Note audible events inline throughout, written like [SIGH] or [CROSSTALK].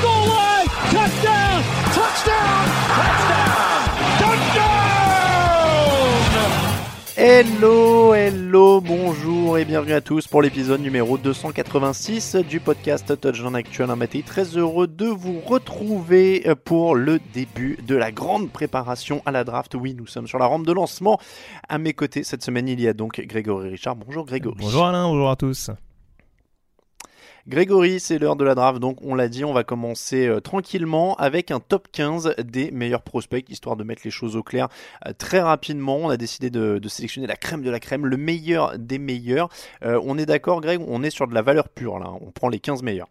goal line. Touchdown. Touchdown. Touchdown. Touchdown. Hello, hello, bonjour et bienvenue à tous pour l'épisode numéro 286 du podcast Touchdown Actuel Maté. Très heureux de vous retrouver pour le début de la grande préparation à la draft. Oui, nous sommes sur la rampe de lancement. À mes côtés cette semaine, il y a donc Grégory Richard. Bonjour Grégory. Bonjour Alain, bonjour à tous. Grégory, c'est l'heure de la draft, donc on l'a dit, on va commencer euh, tranquillement avec un top 15 des meilleurs prospects, histoire de mettre les choses au clair euh, très rapidement. On a décidé de, sélectionner la crème de la crème, le meilleur des meilleurs. Euh, on est d'accord, Greg, on est sur de la valeur pure là, on prend les 15 meilleurs.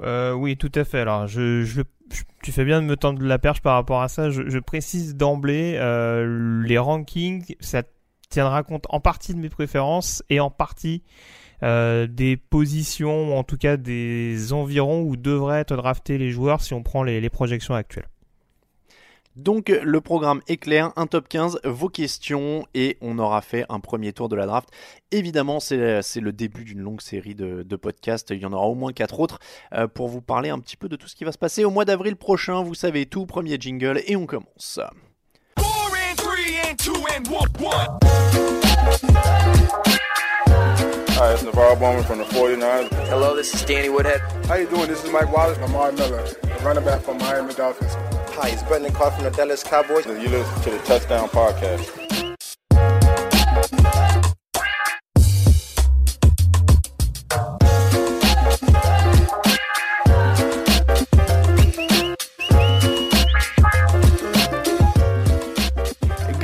Oui, tout à fait. Alors, je, tu fais bien de me tendre la perche par rapport à ça. Je, précise d'emblée, les rankings, ça tiendra compte en partie de mes préférences et en partie euh, des positions, ou en tout cas des environs où devraient être draftés les joueurs si on prend les, projections actuelles. Donc le programme est clair, un top 15, vos questions et on aura fait un premier tour de la draft. Évidemment, c'est le début d'une longue série de, de podcasts, il y en aura au moins quatre autres euh, pour vous parler un petit peu de tout ce qui va se passer au mois d'avril prochain. Vous savez tout, premier jingle et on commence. Four and two and one. one. Hi, it's Navarro Bowman from the 49ers. Hello, this is Danny Woodhead. How you doing? This is Mike Wallace. Lamar Miller, the running back from Miami Dolphins. Hi, it's Brendan Carr from the Dallas Cowboys. You listen to the Touchdown Podcast.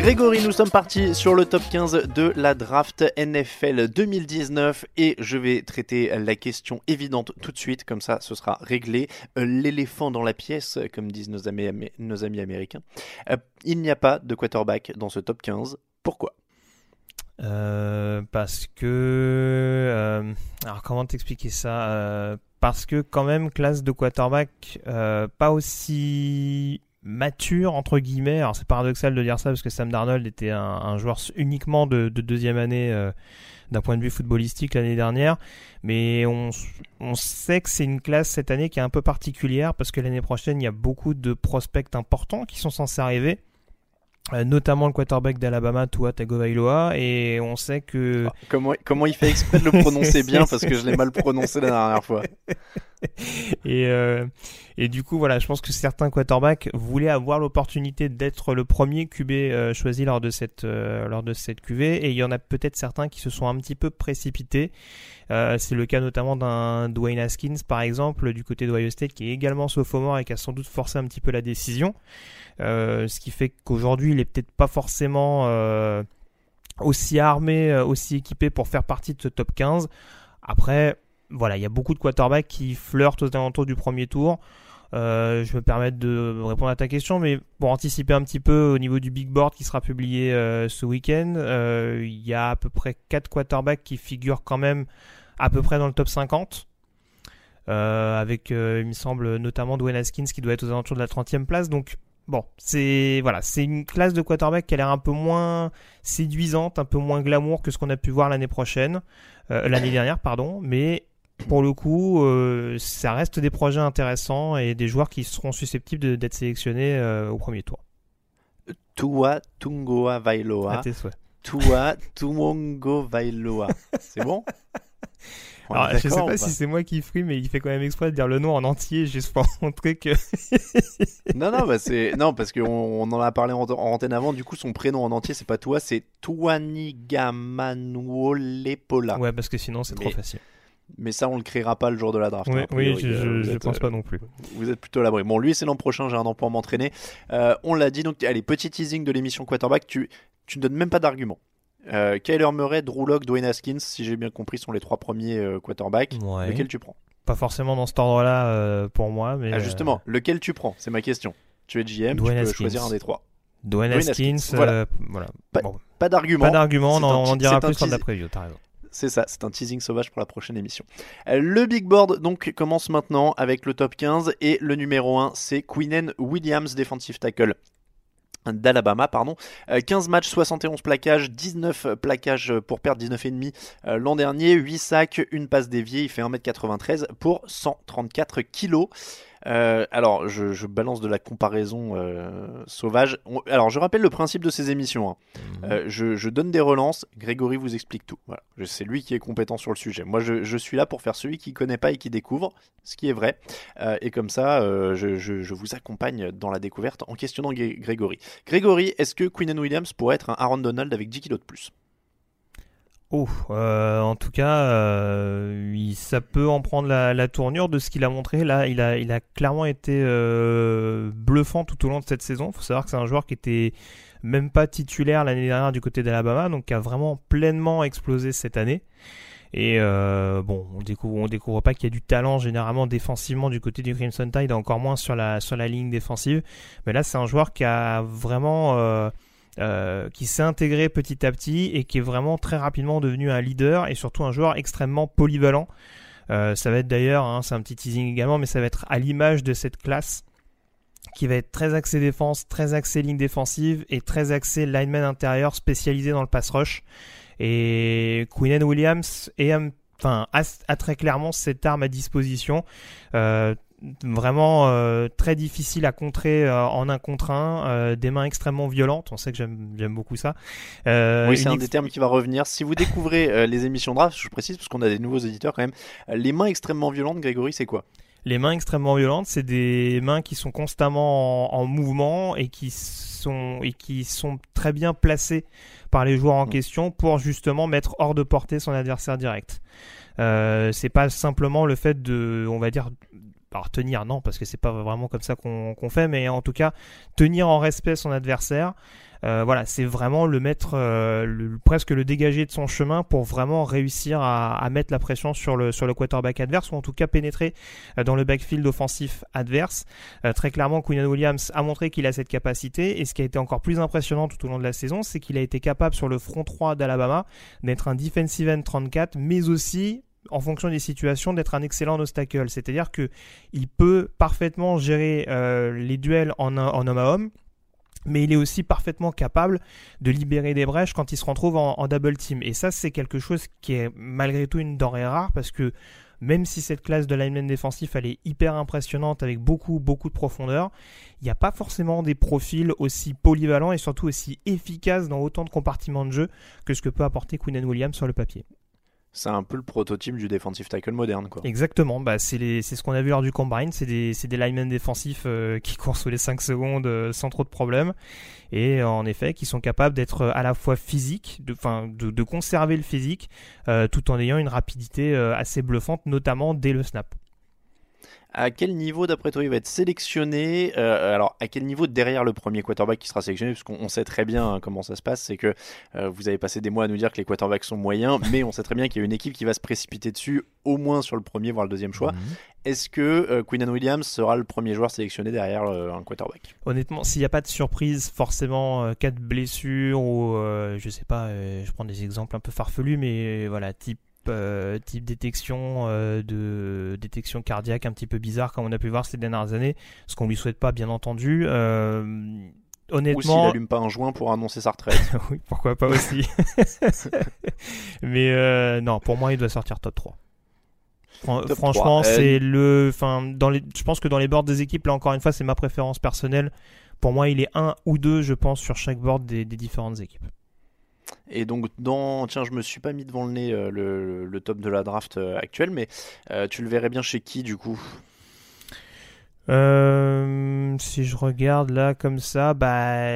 Grégory, nous sommes partis sur le top 15 de la draft NFL 2019 et je vais traiter la question évidente tout de suite, comme ça ce sera réglé. Euh, L'éléphant dans la pièce, comme disent nos amis, américains. Euh, il n'y a pas de quarterback dans ce top 15. Pourquoi? Euh, parce que... alors comment t'expliquer ça? Parce que quand même, classe de quarterback pas aussi mature, entre guillemets. Alors c'est paradoxal de dire ça parce que Sam Darnold était un, un joueur uniquement de, de deuxième année euh, d'un point de vue footballistique l'année dernière. Mais on, on sait que c'est une classe cette année qui est un peu particulière parce que l'année prochaine, il y a beaucoup de prospects importants qui sont censés arriver. Euh, notamment le quarterback d'Alabama, Tua Tagovailoa, et on sait que comment, comment il fait exprès de le [LAUGHS] prononcer bien parce que je l'ai mal prononcé la dernière fois. [LAUGHS] et, euh, et du coup, voilà, je pense que certains quarterbacks voulaient avoir l'opportunité d'être le premier QB euh, choisi lors de cette euh, lors de cette QV, et il y en a peut-être certains qui se sont un petit peu précipités. Euh, c'est le cas notamment d'un Dwayne Haskins, par exemple, du côté d'Ohio State, qui est également sophomore et qui a sans doute forcé un petit peu la décision. Euh, ce qui fait qu'aujourd'hui, il est peut-être pas forcément euh, aussi armé, aussi équipé pour faire partie de ce top 15. Après, voilà, il y a beaucoup de quarterbacks qui flirtent aux alentours du premier tour. Euh, je me permets de répondre à ta question, mais pour anticiper un petit peu au niveau du big board qui sera publié euh, ce week-end, euh, il y a à peu près 4 quarterbacks qui figurent quand même à peu près dans le top 50. Euh, avec, il me semble, notamment Dwayne Haskins qui doit être aux alentours de la 30e place. Donc, bon, c'est voilà, c'est une classe de quarterback qui a l'air un peu moins séduisante, un peu moins glamour que ce qu'on a pu voir l'année prochaine, l'année dernière, pardon. Mais pour le coup, euh, ça reste des projets intéressants et des joueurs qui seront susceptibles d'être sélectionnés euh, au premier tour. Tua Tungoa Vailoa. À tes souhaits. Tua Tumongo Vailoa. C'est bon? [LAUGHS] Alors, je sais pas si c'est moi qui fruit, mais il fait quand même exprès de dire le nom en entier juste pour [LAUGHS] montrer que. [LAUGHS] Non, non, bah c'est non parce qu'on on en a parlé en, en antenne avant. Du coup, son prénom en entier, c'est pas toi, c'est Tuanigamanolepola. ouais, parce que sinon c'est trop facile. Mais ça, on le créera pas le jour de la draft. Oui, hein, oui, je, Euh, je êtes, pense euh, pas non plus. Vous êtes plutôt à l'abri. Bon, lui, c'est l'an prochain, j'ai un an pour m'entraîner. Euh, on l'a dit, donc, allez, petit teasing de l'émission Quarterback, tu, tu ne donnes même pas d'argument. Euh, Kyler Murray, Drew Lock, Dwayne Haskins, si j'ai bien compris, sont les trois premiers euh, quarterbacks. Ouais. Lequel tu prends? Pas forcément dans cet ordre-là euh, pour moi, mais. Ah, Justement, lequel tu prends? C'est ma question. Tu es GM, Dwayne tu peux Haskins. choisir un des trois. euh, Dwayne Dwayne Haskins, Haskins, voilà. euh, voilà. Pas- Bon, Pas d'argument. pas d'argument, on en dira plus quand de la preview, t'as raison. C'est ça, c'est un teasing sauvage pour la prochaine émission. Euh, Le big board donc commence maintenant avec le top 15 et le numéro 1 c'est Quinnen Williams, defensive tackle d'Alabama, pardon. Euh, 15 matchs, 71 plaquages, 19 plaquages pour perdre 19,5 euh, l'an dernier, 8 sacs, une passe déviée, il fait 1m93 pour 134 kilos. Euh, alors, je, je balance de la comparaison euh, sauvage. On- alors, je rappelle le principe de ces émissions. hein. Euh, je, je donne des relances, Grégory vous explique tout. Voilà. C'est lui qui est compétent sur le sujet. Moi, je, je suis là pour faire celui qui connaît pas et qui découvre, ce qui est vrai. Et comme ça, je, vous accompagne dans la découverte en questionnant Gré- Grégory. Grégory, est-ce que Queen Williams pourrait être un Aaron Donald avec 10 kilos de plus? Oh, en tout cas, euh, ça peut en prendre la, tournure de ce qu'il a montré. Là, il a, clairement été euh, bluffant tout au long de cette saison. Il faut savoir que c'est un joueur qui était même pas titulaire l'année dernière du côté d'Alabama, donc qui a vraiment pleinement explosé cette année. Et bon, on découvre, découvre pas qu'il y a du talent généralement défensivement du côté du Crimson Tide, encore moins sur la ligne défensive. Mais là, c'est un joueur qui a vraiment euh, qui s'est intégré petit à petit et qui est vraiment très rapidement devenu un leader et surtout un joueur extrêmement polyvalent. Euh, ça va être d'ailleurs, hein, c'est un petit teasing également, mais ça va être à l'image de cette classe qui va être très axé défense, très axé ligne défensive et très axé lineman intérieur spécialisé dans le pass rush. Et Quinnen Williams est, enfin, a, a très clairement cette arme à disposition. Euh, vraiment euh, très difficile à contrer euh, en un contre un, euh, des mains extrêmement violentes. On sait que j'aime beaucoup ça. Oui, c'est un ex- des termes qui va revenir. Si vous découvrez les émissions draft, je précise parce qu'on a des nouveaux éditeurs quand même. les mains extrêmement violentes, Grégory, c'est quoi? Les mains extrêmement violentes, c'est des mains qui sont constamment en, en mouvement et qui sont et qui sont très bien placées par les joueurs en Mm. question pour justement mettre hors de portée son adversaire direct. Euh, c'est pas simplement le fait de, on va dire, alors tenir non parce que c'est pas vraiment comme ça qu'on fait, mais en tout cas tenir en respect son adversaire. Euh, voilà, c'est vraiment le mettre, euh, presque le dégager de son chemin pour vraiment réussir à, mettre la pression sur le sur le quarterback adverse ou en tout cas pénétrer euh, dans le backfield offensif adverse. Très clairement, Quinn Williams a montré qu'il a cette capacité et ce qui a été encore plus impressionnant tout au long de la saison, c'est qu'il a été capable sur le front 3 d'Alabama d'être un defensive end 34, mais aussi en fonction des situations d'être un excellent obstacle. C'est-à-dire que il peut parfaitement gérer euh, les duels en, homme à homme mais il est aussi parfaitement capable de libérer des brèches quand il se retrouve en, en double team. Et ça, c'est quelque chose qui est malgré tout une denrée rare parce que même si cette classe de lineman défensif elle est hyper impressionnante avec beaucoup beaucoup de profondeur, il n'y a pas forcément des profils aussi polyvalents et surtout aussi efficaces dans autant de compartiments de jeu que ce que peut apporter Quinn Williams sur le papier. C'est un peu le prototype du defensive tackle moderne, quoi. Exactement, bah c'est ce qu'on a vu lors du combine, c'est des, des linemen défensifs euh, qui [LAUGHS] courent sous les 5 secondes euh, sans trop de problèmes et euh, en effet qui sont capables d'être à la fois physiques, de, de, conserver le physique tout en ayant une rapidité assez bluffante, notamment dès le snap. À quel niveau, d'après toi, il va être sélectionné Euh, Alors, à quel niveau derrière le premier quarterback qui sera sélectionné? Parce qu'on on sait très bien hein, comment ça se passe. C'est que euh, vous avez passé des mois à nous dire que les quarterbacks sont moyens, mais on sait très bien qu'il y a une équipe qui va se précipiter dessus, au moins sur le premier, voire le deuxième choix. Mhm. Est-ce que euh, Quinnan Williams sera le premier joueur sélectionné derrière euh, un quarterback? Honnêtement, s'il n'y a pas de surprise, forcément, cas de blessure ou je sais pas, je prends des exemples un peu farfelus, mais voilà, type euh, type détection de détection cardiaque un petit peu bizarre comme on a pu voir ces dernières années, ce qu'on lui souhaite pas bien entendu. honnêtement, Ou s'il allume pas un joint pour annoncer sa retraite. [LAUGHS] oui, pourquoi pas aussi. [LAUGHS] Mais non, pour moi, il doit sortir top 3 franchement, c'est le. Enfin, dans les, je pense que dans les boards des équipes, là encore une fois, c'est ma préférence personnelle. Pour moi, il est un ou deux, je pense, sur chaque board des, différentes équipes. Et donc, dans. Tiens, je me suis pas mis devant le nez euh, le, top de la draft euh, actuelle, mais euh, tu le verrais bien chez qui du coup? Si je regarde là comme ça, bah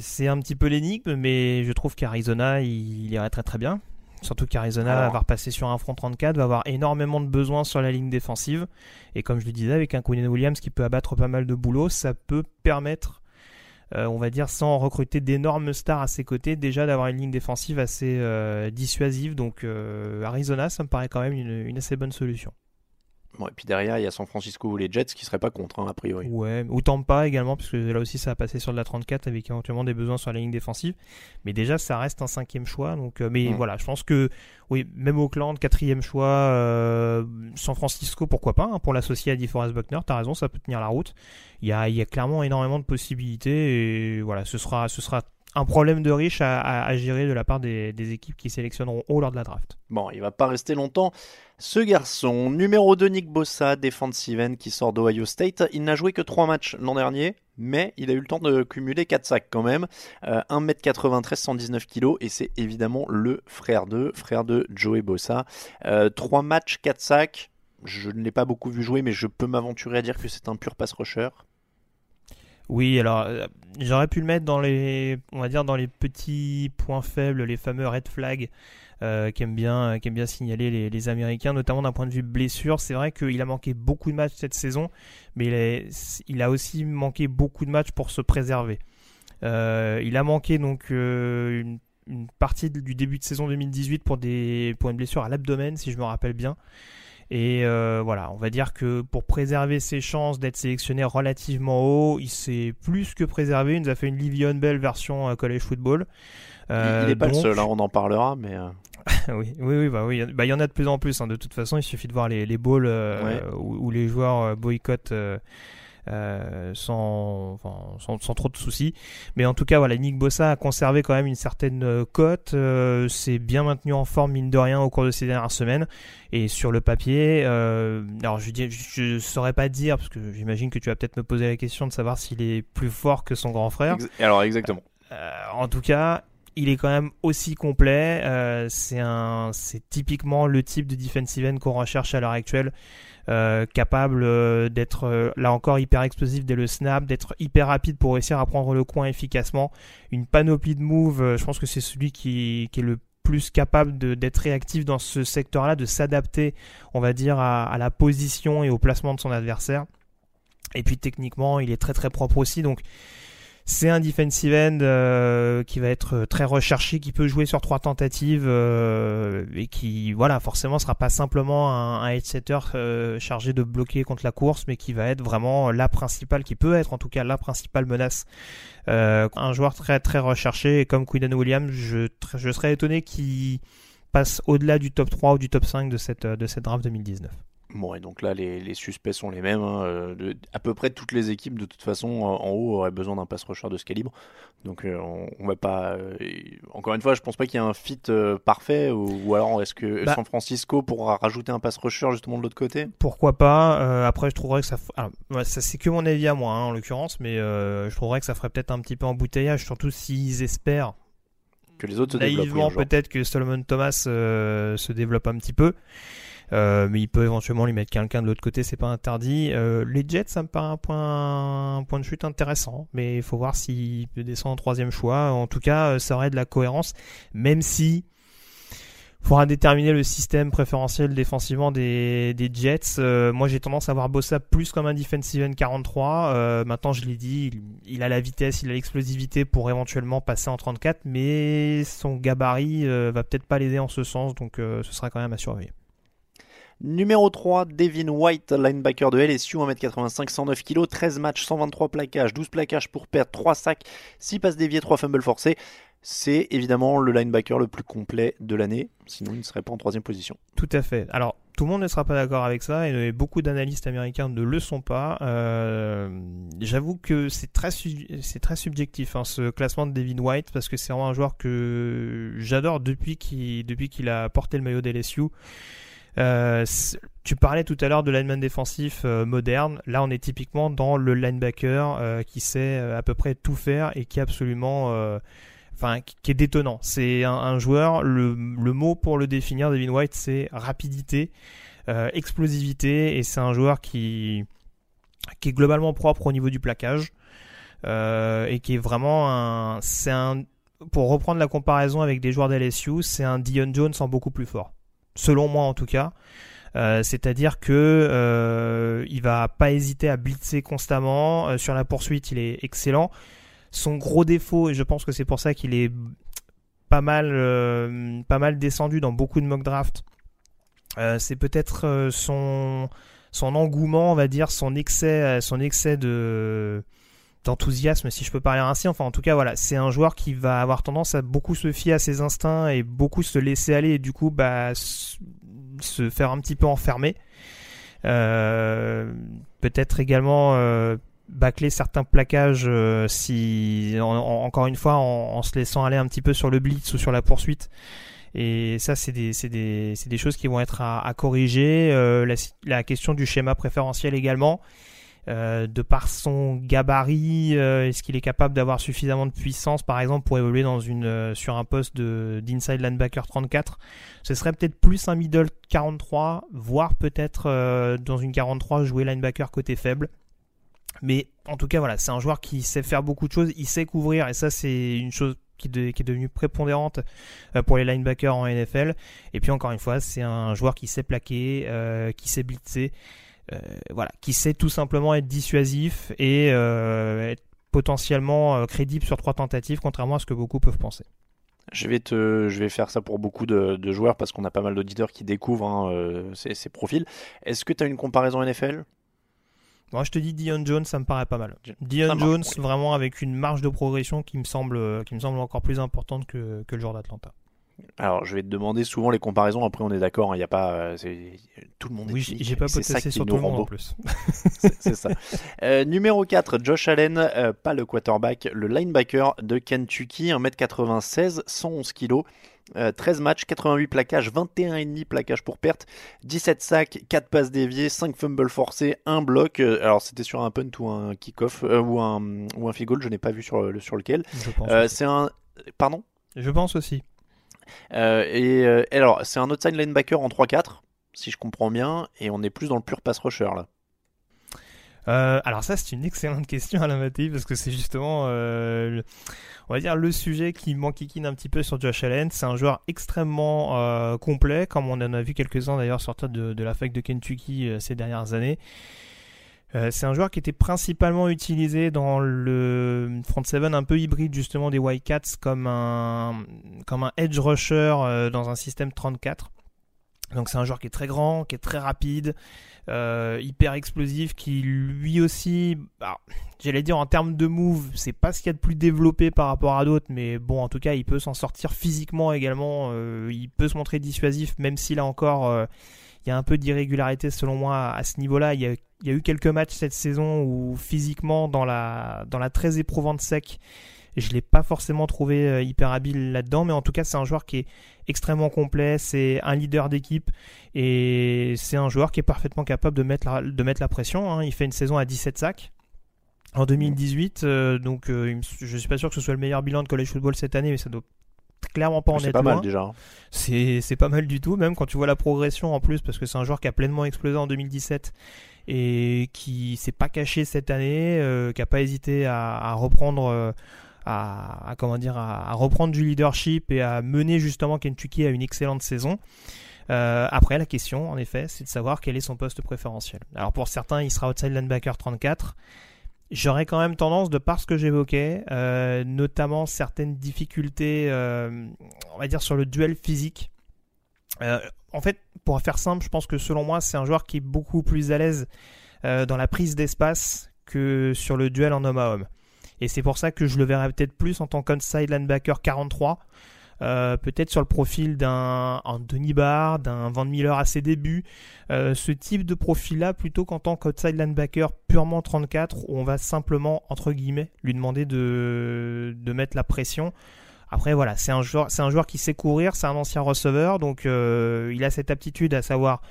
c'est un petit peu l'énigme, mais je trouve qu'Arizona il, il irait très très bien. Surtout qu'Arizona va repasser sur un front 34, va avoir énormément de besoins sur la ligne défensive. Et comme je le disais, avec un Quinn Williams qui peut abattre pas mal de boulot, ça peut permettre, euh, on va dire, sans recruter d'énormes stars à ses côtés, déjà d'avoir une ligne défensive assez euh, dissuasive. Donc euh, Arizona, ça me paraît quand même une assez bonne solution. Bon, et puis derrière, il y a San Francisco ou les Jets qui seraient pas contre, hein, a priori. Ouais, ou Tampa également, puisque là aussi ça a passé sur de la 34 avec éventuellement des besoins sur la ligne défensive. Mais déjà, ça reste un cinquième choix. Donc, euh, mais mm. voilà, je pense que, oui, même Auckland, quatrième choix, euh, San Francisco, pourquoi pas, hein, pour l'associer à DeForest Buckner, t'as raison, ça peut tenir la route. Il y a, il y a clairement énormément de possibilités et voilà, ce sera, ce sera un problème de riche à, gérer de la part des, équipes qui sélectionneront haut lors de la draft. Bon, il va pas rester longtemps. Ce garçon, numéro 2, Nick Bossa, defensive end qui sort d'Ohio State, il n'a joué que 3 matchs l'an dernier, mais il a eu le temps de cumuler 4 sacs quand même. 1m93, 119 kg, et c'est évidemment le frère de, frère de Joey Bossa. 3 euh, matchs, 4 sacs, je ne l'ai pas beaucoup vu jouer, mais je peux m'aventurer à dire que c'est un pur pass rusher. Oui, alors euh, j'aurais pu le mettre dans les, on va dire dans les petits points faibles, les fameux red flags euh, qu'aiment bien, bien signaler les, Américains, notamment d'un point de vue blessure. C'est vrai qu'il a manqué beaucoup de matchs cette saison, mais il, a aussi manqué beaucoup de matchs pour se préserver. Euh, il a manqué donc une, une, partie du début de saison 2018 pour des pour une blessure à l'abdomen, si je me rappelle bien. Et euh, voilà, on va dire que pour préserver ses chances d'être sélectionné relativement haut, il s'est plus que préservé. Il nous a fait une Livion Bell version euh, college football. il n'est pas le seul, hein, on en parlera, mais. [LAUGHS] oui, oui, oui, bah oui, bah, il y en a de plus en plus. Hein. De toute façon, il suffit de voir les, les balls où, où, les joueurs boycottent euh, sans, sans, sans, trop de soucis. Mais en tout cas, voilà, Nick Bossa a conservé quand même une certaine euh, cote. Euh, c'est bien maintenu en forme, mine de rien, au cours de ces dernières semaines. Et sur le papier, alors je, je, saurais pas dire, parce que j'imagine que tu vas peut-être me poser la question de savoir s'il est plus fort que son grand frère. alors exactement. en tout cas, il est quand même aussi complet. c'est un, c'est typiquement le type de defensive end qu'on recherche à l'heure actuelle. Euh, capable euh, d'être euh, là encore hyper explosif dès le snap, d'être hyper rapide pour réussir à prendre le coin efficacement. Une panoplie de moves, je pense que c'est celui qui, qui, est le plus capable d'être réactif dans ce secteur-là, de s'adapter, on va dire, à, à, la position et au placement de son adversaire. Et puis techniquement, il est très très propre aussi. Donc c'est un defensive end euh, qui va être très recherché, qui peut jouer sur trois tentatives euh, et qui, voilà, forcément sera pas simplement un, un headsetter euh, chargé de bloquer contre la course, mais qui va être vraiment la principale, qui peut être en tout cas la principale menace. un joueur très très recherché et comme Quinton Williams, je, je serais étonné qu'il passe au-delà du top 3 ou du top 5 de cette, de cette draft 2019. Bon, et donc là, les, suspects sont les mêmes. Hein, euh, de, à peu près toutes les équipes, de toute façon, en haut, auraient besoin d'un pass rusher de ce calibre. Donc, euh, on, va pas. Euh, encore une fois, je pense pas qu'il y ait un fit parfait. Ou, alors, est-ce que bah San Francisco pourra rajouter un pass rusher justement de l'autre côté? Pourquoi pas Après, je trouverais que ça. ça, c'est que mon avis à moi, hein, en l'occurrence, mais je trouverais que ça ferait peut-être un petit peu embouteillage, surtout s'ils espèrent. Que les autres se Naïvement, peut-être que Solomon Thomas se développe un petit peu. Euh, mais il peut éventuellement lui mettre quelqu'un de l'autre côté, c'est pas interdit. Euh, les Jets, ça me paraît un point, un point de chute intéressant, mais il faut voir s'il peut descendre en troisième choix. En tout cas, euh, ça aurait de la cohérence, même si faudra déterminer le système préférentiel défensivement des, des Jets. moi, j'ai tendance à voir Bossa plus comme un defensive end 43. maintenant, je l'ai dit, il, il, a la vitesse, il a l'explosivité pour éventuellement passer en 34, mais son gabarit va peut-être pas l'aider en ce sens, donc ce sera quand même à surveiller. Numéro 3, Devin White, linebacker de LSU, 1m85, 109 kg, 13 matchs, 123 plaquages, 12 plaquages pour perdre, 3 sacs, 6 passes déviées, 3 fumbles forcés. C'est évidemment le linebacker le plus complet de l'année, sinon il ne serait pas en troisième position. Tout à fait. Alors, tout le monde ne sera pas d'accord avec ça, et beaucoup d'analystes américains ne le sont pas. Euh, J'avoue que c'est très, subjectif hein, ce classement de Devin White, parce que c'est vraiment un joueur que j'adore depuis qu'il depuis a porté le maillot d'LSU. Euh, tu parlais tout à l'heure de lineman défensif euh, moderne. Là, on est typiquement dans le linebacker euh, qui sait euh, à peu près tout faire et qui est absolument, enfin, qui est détonnant. C'est un, un, joueur. Le, le, mot pour le définir, Devin White, c'est rapidité, explosivité, et c'est un joueur qui qui est globalement propre au niveau du plaquage et qui est vraiment un, c'est un, pour reprendre la comparaison avec des joueurs d'LSU, c'est un Dion Jones en beaucoup plus fort selon moi en tout cas. Euh, c'est-à-dire que euh, il va pas hésiter à blitzer constamment. Euh, sur la poursuite, il est excellent. Son gros défaut, et je pense que c'est pour ça qu'il est pas mal, pas mal descendu dans beaucoup de mock drafts, c'est peut-être son, engouement, on va dire, son excès de d'enthousiasme, si je peux parler ainsi. Enfin, en tout cas, voilà, c'est un joueur qui va avoir tendance à beaucoup se fier à ses instincts et beaucoup se laisser aller et du coup, bah, se faire un petit peu enfermer. Euh, peut-être également euh, bâcler certains plaquages euh, si, encore une fois, en, en, se laissant aller un petit peu sur le blitz ou sur la poursuite. Et ça, c'est des, des, des, choses qui vont être à, à corriger. Euh, la, la, question du schéma préférentiel également. Euh, de par son gabarit, euh, est-ce qu'il est capable d'avoir suffisamment de puissance, par exemple, pour évoluer dans euh, sur un poste d'inside linebacker 34 Ce serait peut-être plus un middle 43, voire peut-être dans une 43 jouer linebacker côté faible. Mais en tout cas, voilà, c'est un joueur qui sait faire beaucoup de choses, il sait couvrir, et ça, c'est une chose qui, est devenue prépondérante pour les linebackers en NFL. Et puis encore une fois, c'est un joueur qui sait plaquer, qui sait blitzer. Euh, voilà, qui sait tout simplement être dissuasif et euh, être potentiellement euh, crédible sur trois tentatives, contrairement à ce que beaucoup peuvent penser. Je vais, te, je vais faire ça pour beaucoup de, de joueurs parce qu'on a pas mal d'auditeurs qui découvrent hein, ces, ces, profils. Est-ce que tu as une comparaison NFL Moi, je te dis Dion Jones, ça me paraît pas mal. Dion Jones, vraiment avec une marge de progression qui me semble, qui me semble encore plus importante que, que le joueur d'Atlanta. Alors, je vais te demander souvent les comparaisons. Après, on est d'accord, il hein, n'y a pas. Euh, tout le monde est Oui, j'ai pas potassé sur le monde en plus. [LAUGHS] c'est ça. Euh, numéro 4, Josh Allen, euh, pas le quarterback, le linebacker de Kentucky, 1m96, 111 kg. 13 matchs, 88 plaquages, 21,5 plaquages pour perte, 17 sacs, 4 passes déviées, 5 fumbles forcés, 1 bloc. alors c'était sur un punt ou un kick-off ou, un, ou un field goal, je n'ai pas vu sur, le, sur lequel. c'est un. Pardon? Je pense aussi. Euh, et, euh, alors, c'est un outside linebacker en 3-4, si je comprends bien, et on est plus dans le pur pass rusher là. Euh, alors ça c'est une excellente question Alain Mattei parce que c'est justement euh, on va dire le sujet qui m'enquiquine un petit peu sur Josh Allen. C'est un joueur extrêmement complet comme on en a vu quelques-uns d'ailleurs sortir de, de, la fac de Kentucky ces dernières années. Euh, c'est un joueur qui était principalement utilisé dans le front seven un peu hybride justement des Wildcats comme un comme un edge rusher euh, dans un système 34. Donc c'est un joueur qui est très grand, qui est très rapide, euh, hyper explosif, qui lui aussi, j'allais dire en termes de move, c'est pas ce qu'il y a de plus développé par rapport à d'autres, mais bon en tout cas il peut s'en sortir physiquement également, il peut se montrer dissuasif, même si là encore il y a un peu d'irrégularité selon moi à ce niveau-là. Il y a eu quelques matchs cette saison où physiquement dans la très éprouvante sec, je l'ai pas forcément trouvé euh, hyper habile là-dedans, mais en tout cas c'est un joueur qui est extrêmement complet, c'est un leader d'équipe et c'est un joueur qui est parfaitement capable de mettre la, pression. Hein. Il fait une saison à 17 sacs en 2018, euh, donc euh, je suis pas sûr que ce soit le meilleur bilan de college football cette année, mais ça doit clairement pas en C'est pas mal déjà. Hein. C'est pas mal du tout, même quand tu vois la progression en plus, parce que c'est un joueur qui a pleinement explosé en 2017 et qui s'est pas caché cette année, euh, qui a pas hésité à, à reprendre, euh, à, à, comment dire, à, à, reprendre du leadership et à mener justement Kentucky à une excellente saison. Euh, après, la question, en effet, c'est de savoir quel est son poste préférentiel. Alors pour certains, il sera outside linebacker 34. J'aurais quand même tendance, de par ce que j'évoquais, euh, notamment certaines difficultés, euh, on va dire sur le duel physique, Euh, en fait, pour faire simple, je pense que selon moi, c'est un joueur qui est beaucoup plus à l'aise dans la prise d'espace que sur le duel en homme à homme. Et c'est pour ça que je le verrais peut-être plus en tant qu'onside linebacker 43. Euh, peut-être sur le profil d'un Denis Barr, d'un Van Miller à ses débuts, euh, ce type de profil-là plutôt qu'en tant qu'outside linebacker purement 34 où on va simplement entre guillemets lui demander de, de mettre la pression. Après voilà, c'est un joueur, c'est un joueur qui sait courir, c'est un ancien receveur, donc euh, il a cette aptitude à savoir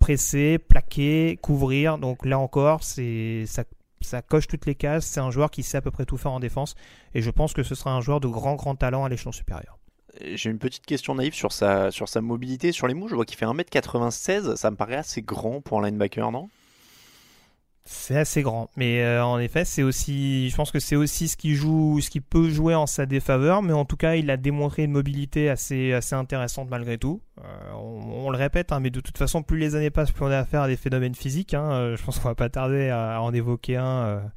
presser, plaquer, couvrir. Donc là encore, c'est ça ça coche toutes les cases. C'est un joueur qui sait à peu près tout faire en défense. Et je pense que ce sera un joueur de grand, grand talent à l'échelon supérieur. J'ai une petite question naïve sur sa, sur sa mobilité. Sur les mous, je vois qu'il fait 1m96. Ça me paraît assez grand pour un linebacker, non? C'est assez grand, mais euh, en effet, c'est aussi, je pense que c'est aussi ce qui joue, ce qui peut jouer en sa défaveur, mais en tout cas, il a démontré une mobilité assez, assez intéressante malgré tout. Euh, on, le répète, hein, mais de toute façon, plus les années passent, plus on a affaire à des phénomènes physiques. Hein. Euh, je pense qu'on va pas tarder à, en évoquer un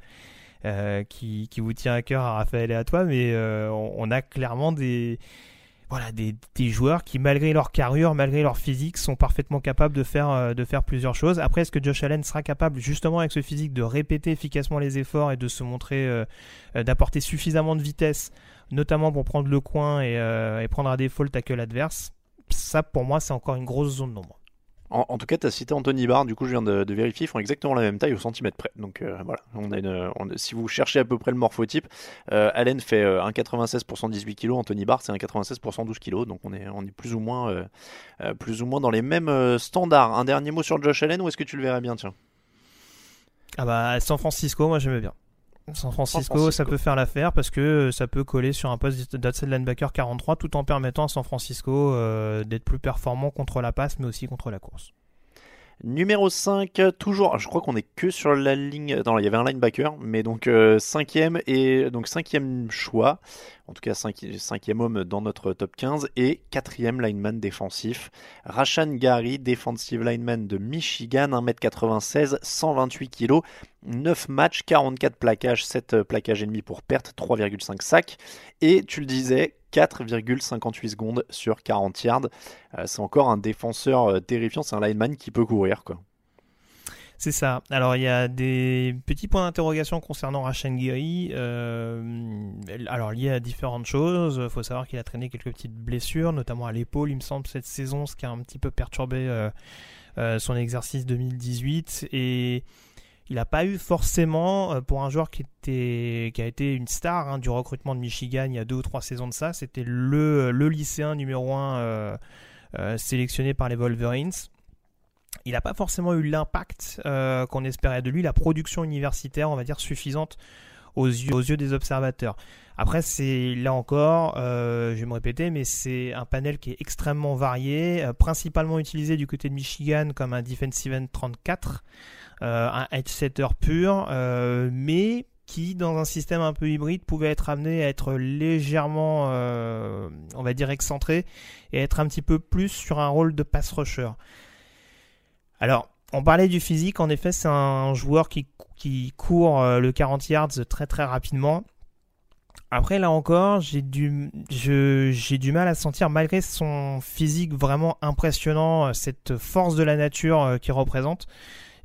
qui, qui, vous tient à cœur, à Raphaël et à toi, mais on a clairement des voilà, des, joueurs qui, malgré leur carrure, malgré leur physique, sont parfaitement capables de faire, euh, de faire plusieurs choses. Après, est-ce que Josh Allen sera capable, justement, avec ce physique, de répéter efficacement les efforts et de se montrer, euh, euh, d'apporter suffisamment de vitesse, notamment pour prendre le coin et, prendre à défaut le tackle adverse? Ça, pour moi, c'est encore une grosse zone d'ombre. En, tout cas, tu as cité Anthony Barr, du coup je viens de, vérifier, ils font exactement la même taille au centimètre près. Donc euh, voilà, on a une, si vous cherchez à peu près le morphotype, euh, Allen fait 1,96 pour 118 kg, Anthony Barr c'est 1,96 pour 112 kg, donc on est, on est plus, ou moins, euh, plus ou moins dans les mêmes standards. Un dernier mot sur Josh Allen, ou est-ce que tu le verrais bien tiens? Ah bah San Francisco, moi j'aimais bien. San Francisco, ça peut faire l'affaire parce que ça peut coller sur un poste d'outside linebacker 43 tout en permettant à San Francisco euh, d'être plus performant contre la passe mais aussi contre la course. Numéro 5, toujours, je crois qu'on est que sur la ligne. Non, il y avait un linebacker, mais donc euh, cinquième et donc cinquième choix, en tout cas cinquième homme dans notre top 15 et quatrième lineman défensif, Rashan Gary, defensive lineman de Michigan, 1m96, 128 kg, 9 matchs, 44 plaquages, 7 plaquages ennemis pour perte, 3,5 sacs. Et tu le disais, 4,58 secondes sur 40 yards. Euh, c'est encore un défenseur euh, terrifiant, c'est un lineman qui peut courir. quoi. C'est ça. Alors il y a des petits points d'interrogation concernant Rashan Giri. Euh, alors lié à différentes choses. Il faut savoir qu'il a traîné quelques petites blessures, notamment à l'épaule, il me semble, cette saison, ce qui a un petit peu perturbé son exercice 2018. Et il n'a pas eu forcément, euh, pour un joueur qui, a été une star hein, du recrutement de Michigan il y a deux ou trois saisons de ça, c'était le, le lycéen numéro un euh, euh, sélectionné par les Wolverines. Il n'a pas forcément eu l'impact qu'on espérait de lui, la production universitaire, on va dire, suffisante aux yeux, aux yeux des observateurs. Après, c'est là encore, je vais me répéter, mais c'est un panel qui est extrêmement varié, principalement utilisé du côté de Michigan comme un defensive end 34. Euh, un headsetter pur, euh, mais qui, dans un système un peu hybride, pouvait être amené à être légèrement, euh, on va dire, excentré et être un petit peu plus sur un rôle de pass rusher. Alors, on parlait du physique, en effet, c'est un joueur qui, qui court le 40 yards très très rapidement. Après, là encore, j'ai du, j'ai du mal à sentir, malgré son physique vraiment impressionnant, cette force de la nature qu'il représente,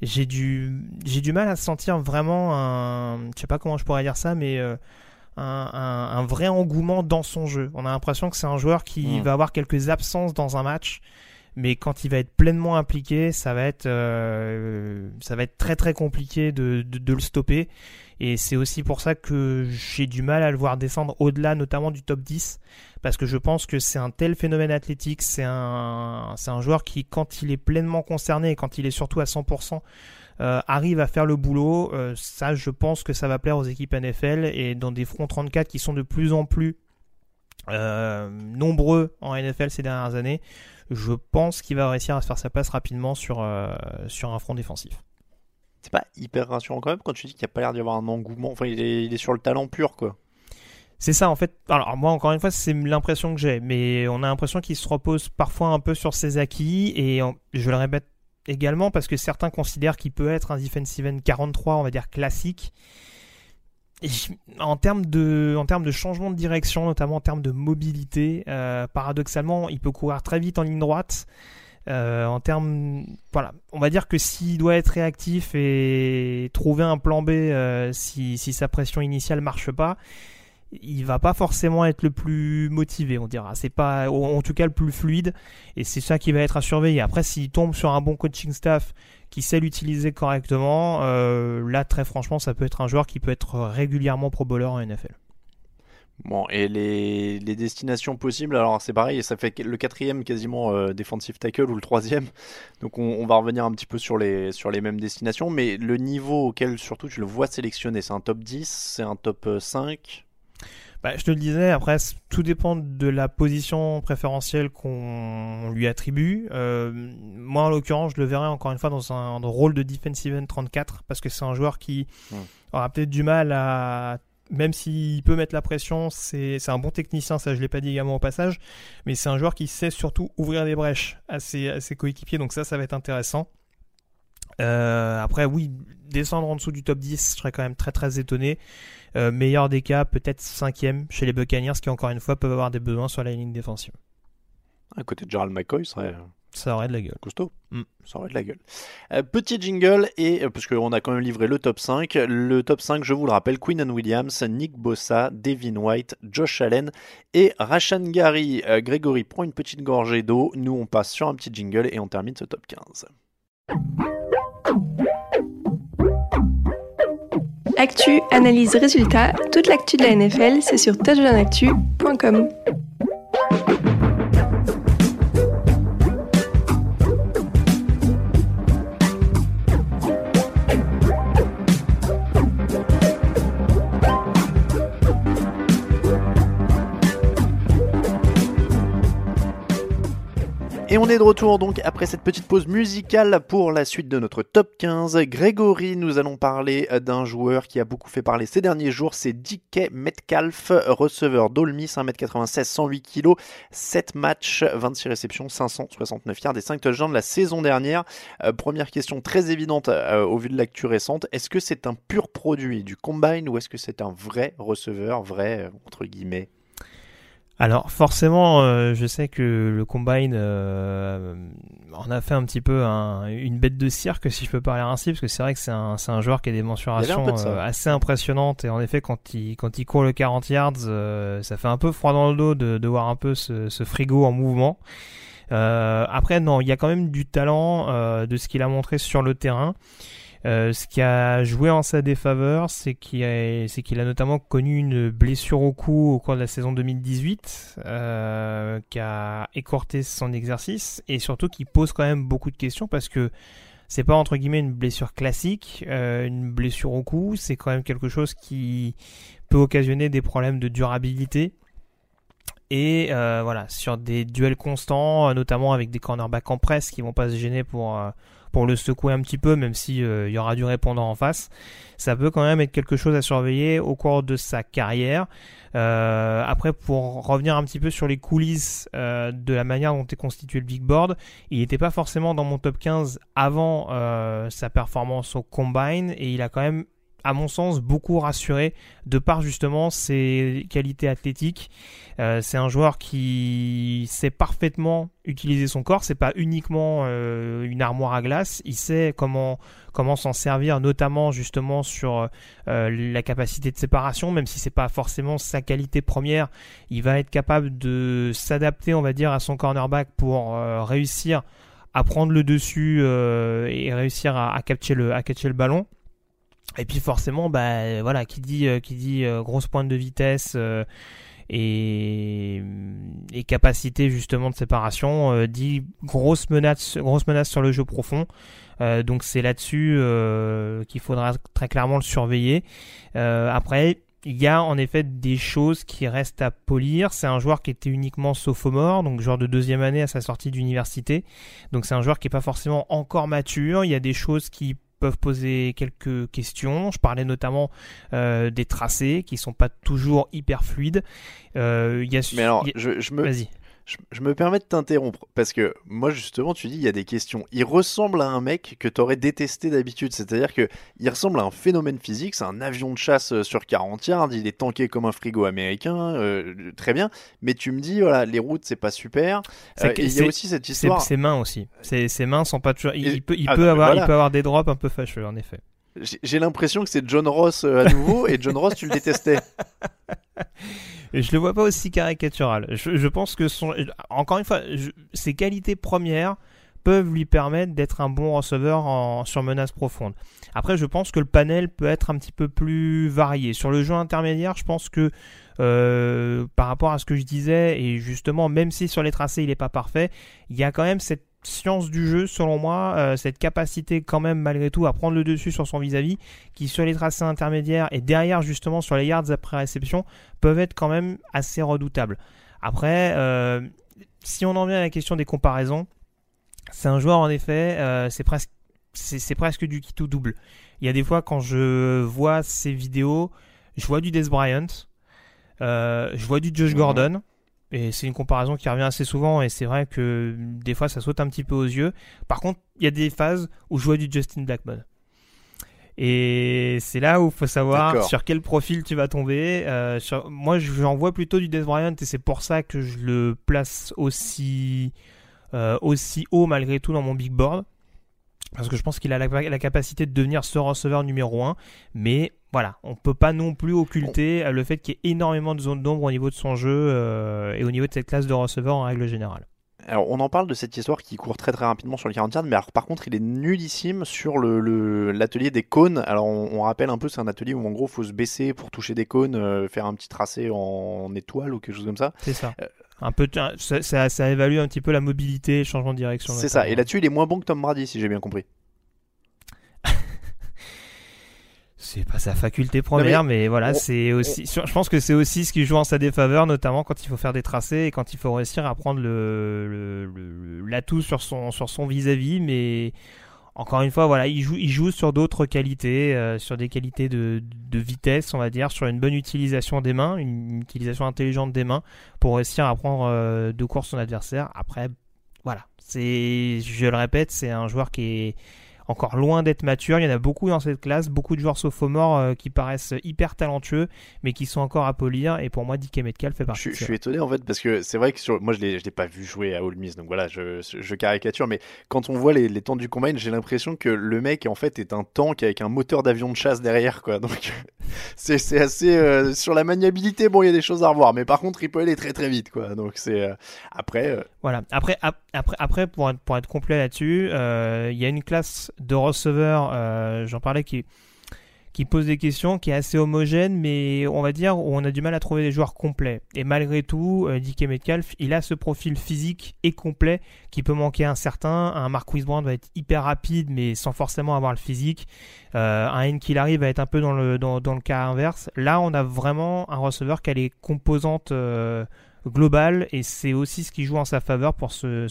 j'ai du, j'ai du mal à sentir vraiment un, je sais pas comment je pourrais dire ça, mais euh, un, un, vrai engouement dans son jeu. On a l'impression que c'est un joueur qui hmm. va avoir quelques absences dans un match, mais quand il va être pleinement impliqué, ça va être, euh, ça va être très très compliqué de, de, de le stopper. Et c'est aussi pour ça que j'ai du mal à le voir descendre au-delà, notamment du top 10, parce que je pense que c'est un tel phénomène athlétique, c'est un, c'est un joueur qui, quand il est pleinement concerné et quand il est surtout à 100%, euh, arrive à faire le boulot. Euh, ça, je pense que ça va plaire aux équipes NFL et dans des fronts 34 qui sont de plus en plus euh, nombreux en NFL ces dernières années, je pense qu'il va réussir à se faire sa place rapidement sur, sur un front défensif c'est pas hyper rassurant quand même quand tu dis qu'il n'y a pas l'air d'y avoir un engouement. Enfin, il est, sur le talent pur, quoi. C'est ça, en fait. Alors, moi, encore une fois, c'est l'impression que j'ai. Mais on a l'impression qu'il se repose parfois un peu sur ses acquis. Et je le répète également parce que certains considèrent qu'il peut être un defensive end 43, on va dire classique. en termes de, en termes de changement de direction, notamment en termes de mobilité, euh, paradoxalement, il peut courir très vite en ligne droite. Euh, en termes, voilà, on va dire que s'il doit être réactif et trouver un plan B euh, si, sa pression initiale marche pas, il va pas forcément être le plus motivé, on dira. C'est pas, en tout cas, le plus fluide, et c'est ça qui va être à surveiller. Après, s'il tombe sur un bon coaching staff qui sait l'utiliser correctement, euh, là, très franchement, ça peut être un joueur qui peut être régulièrement pro bowler en NFL. Bon, et les, les, destinations possibles, alors c'est pareil, ça fait le quatrième quasiment euh, defensive tackle ou le troisième, donc on, on, va revenir un petit peu sur les, sur les mêmes destinations, mais le niveau auquel surtout tu le vois sélectionner, c'est un top 10, c'est un top 5 bah, je te le disais, après, tout dépend de la position préférentielle qu'on lui attribue. Euh, moi, en l'occurrence, je le verrais encore une fois dans un rôle de defensive end 34, parce que c'est un joueur qui aura peut-être du mal à même s'il peut mettre la pression, c'est un bon technicien, ça je l'ai pas dit également au passage, mais c'est un joueur qui sait surtout ouvrir des brèches à ses, à ses coéquipiers, donc ça, ça va être intéressant. Euh, après, oui, descendre en dessous du top 10, je serais quand même très très étonné. Euh, meilleur des cas, peut-être cinquième chez les Buccaneers, qui encore une fois peuvent avoir des besoins sur la ligne défensive. À côté de Gerald McCoy, serait ça aurait de la gueule. Costaud. Mm. Ça aurait de la gueule. Euh, petit jingle, et parce qu'on a quand même livré le top 5. Le top 5, je vous le rappelle, Queen Williams, Nick Bossa, Devin White, Josh Allen et Rashan Gary. Grégory prend une petite gorgée d'eau. Nous, on passe sur un petit jingle et on termine ce top 15. Actu, analyse, résultat, toute l'actu de la NFL, c'est sur touchdownactu.com. Et on est de retour donc après cette petite pause musicale pour la suite de notre top 15. Grégory, nous allons parler d'un joueur qui a beaucoup fait parler ces derniers jours, c'est DK Metcalf, receveur d'Olmis, 1m96, 108 kg, 7 matchs, 26 réceptions, 569 yards et 5 touchdowns de la saison dernière. Euh, première question très évidente euh, au vu de l'actu récente, est-ce que c'est un pur produit du combine ou est-ce que c'est un vrai receveur, vrai euh, entre guillemets alors forcément, euh, je sais que le combine euh, en a fait un petit peu une bête de cirque, si je peux parler ainsi, parce que c'est vrai que c'est un, un, joueur qui a des mensurations euh, assez impressionnantes, et en effet, quand il, quand il court le 40 yards, ça fait un peu froid dans le dos de, de voir un peu ce, ce frigo en mouvement. après, non, il y a quand même du talent de ce qu'il a montré sur le terrain. Euh, ce qui a joué en sa défaveur, c'est qu'il a, notamment connu une blessure au cou au cours de la saison 2018, euh, qui a écorté son exercice et surtout qui pose quand même beaucoup de questions parce que c'est pas entre guillemets une blessure classique, euh, une blessure au cou, c'est quand même quelque chose qui peut occasionner des problèmes de durabilité. Et voilà, sur des duels constants, notamment avec des cornerbacks en presse qui vont pas se gêner pour pour le secouer un petit peu, même si euh, il y aura du répondant en face. Ça peut quand même être quelque chose à surveiller au cours de sa carrière. Euh, après, pour revenir un petit peu sur les coulisses euh, de la manière dont est constitué le big board, il n'était pas forcément dans mon top 15 avant sa performance au combine et il a quand même à mon sens, beaucoup rassuré de par justement ses qualités athlétiques. Euh, c'est un joueur qui sait parfaitement utiliser son corps. C'est pas uniquement euh, une armoire à glace. Il sait comment s'en servir, notamment justement sur euh, la capacité de séparation, même si c'est pas forcément sa qualité première. Il va être capable de s'adapter, on va dire, à son cornerback pour réussir à prendre le dessus et réussir à, à à catcher le ballon. Et puis forcément, bah voilà, qui dit euh, qui dit euh, grosse pointe de vitesse euh, et, et, capacité justement de séparation dit grosse menace grosse menace sur le jeu profond. donc c'est là-dessus qu'il faudra très clairement le surveiller. après, il y a en effet des choses qui restent à polir. C'est un joueur qui était uniquement sophomore, donc joueur de deuxième année à sa sortie d'université. Donc c'est un joueur qui n'est pas forcément encore mature. Il y a des choses qui peuvent poser quelques questions. Je parlais notamment euh, des tracés qui sont pas toujours hyper fluides. Euh, y a... Mais alors, je, je me... Je, me permets de t'interrompre parce que moi justement tu dis il y a des questions. Il ressemble à un mec que t'aurais détesté d'habitude, c'est-à-dire que il ressemble à un phénomène physique, c'est un avion de chasse euh, sur 40 yards, il est tanké comme un frigo américain, euh, très bien. Mais tu me dis voilà les routes c'est pas super. Euh, il y a aussi cette histoire. Ses mains aussi. Ses, mains sont pas toujours. Il, peut, il ah, peut avoir, il peut avoir des drops un peu fâcheux en effet. J'ai l'impression que c'est John Ross à nouveau et John Ross tu le détestais. [LAUGHS] Je le vois pas aussi caricatural. Je, pense que son, encore une fois, ses qualités premières peuvent lui permettre d'être un bon receveur en, sur menace profonde. Après, je pense que le panel peut être un petit peu plus varié. Sur le jeu intermédiaire, je pense que euh, par rapport à ce que je disais, et justement, même si sur les tracés il n'est pas parfait, il y a quand même cette science du jeu, selon moi, euh, cette capacité quand même malgré tout à prendre le dessus sur son vis-à-vis, qui sur les tracés intermédiaires et derrière justement sur les yards après réception, peuvent être quand même assez redoutables. Après, euh, si on en vient à la question des comparaisons, c'est un joueur en effet, euh, c'est presque c'est presque du kit ou double. Il y a des fois quand je vois ces vidéos, je vois du Des Bryant, je vois du Josh Gordon, et c'est une comparaison qui revient assez souvent et c'est vrai que des fois ça saute un petit peu aux yeux. Par contre, il y a des phases où je vois du Justin Blackmon. Et c'est là où il faut savoir sur quel profil tu vas tomber. Euh, moi, j'en vois plutôt du Death Bryant et c'est pour ça que je le place aussi, euh, aussi haut malgré tout dans mon big board. Parce que je pense qu'il a la, capacité de devenir ce receveur numéro 1. Mais voilà, on peut pas non plus occulter le fait qu'il y ait énormément de zones d'ombre au niveau de son jeu euh, et au niveau de cette classe de receveur en règle générale. Alors, on en parle de cette histoire qui court très très rapidement sur le 40 yards, mais alors, par contre, il est nullissime sur l'atelier le, des cônes. Alors, on, rappelle un peu, c'est un atelier où en gros, il faut se baisser pour toucher des cônes, euh, faire un petit tracé en, étoile ou quelque chose comme ça. C'est ça. Euh, un peu, ça, ça, évalue un petit peu la mobilité, changement de direction. C'est ça. Et là-dessus, il est moins bon que Tom Brady, si j'ai bien compris. C'est pas sa faculté première, mais, voilà, c'est aussi. Je pense que c'est aussi ce qui joue en sa défaveur, notamment quand il faut faire des tracés et quand il faut réussir à prendre le l'atout sur son sur son vis-à-vis. mais encore une fois, voilà, il joue, il joue sur d'autres qualités, euh, sur des qualités de, de, vitesse, on va dire, sur une bonne utilisation des mains, une utilisation intelligente des mains pour réussir à prendre euh, de court son adversaire. Après, voilà, c'est, je le répète, c'est un joueur qui est encore loin d'être mature. Il y en a beaucoup dans cette classe, beaucoup de joueurs sophomores euh, qui paraissent hyper talentueux, mais qui sont encore à polir. Et pour moi, Dick Metcalf fait partie. Je, je suis étonné en fait parce que c'est vrai que sur, moi je l'ai, l'ai pas vu jouer à Ole Miss, donc voilà, je, je, caricature. Mais quand on voit les, les temps du combine, j'ai l'impression que le mec en fait est un tank avec un moteur d'avion de chasse derrière, quoi. Donc c'est, assez euh, sur la maniabilité. Bon, il y a des choses à revoir, mais par contre, il peut aller très très vite, quoi. Donc c'est euh, après. Voilà. Après, après, après, pour être, pour être complet là-dessus, il y a une classe de receveurs, euh, j'en parlais, qui, qui pose des questions, qui est assez homogène, mais on va dire où on a du mal à trouver des joueurs complets. Et malgré tout, euh, Dick Metcalf, il a ce profil physique et complet qui peut manquer un certain. Un Marquis Brown va être hyper rapide, mais sans forcément avoir le physique. Euh, un N va être un peu dans le, cas inverse. Là, on a vraiment un receveur qui a les composantes euh, globales, et c'est aussi ce qui joue en sa faveur pour se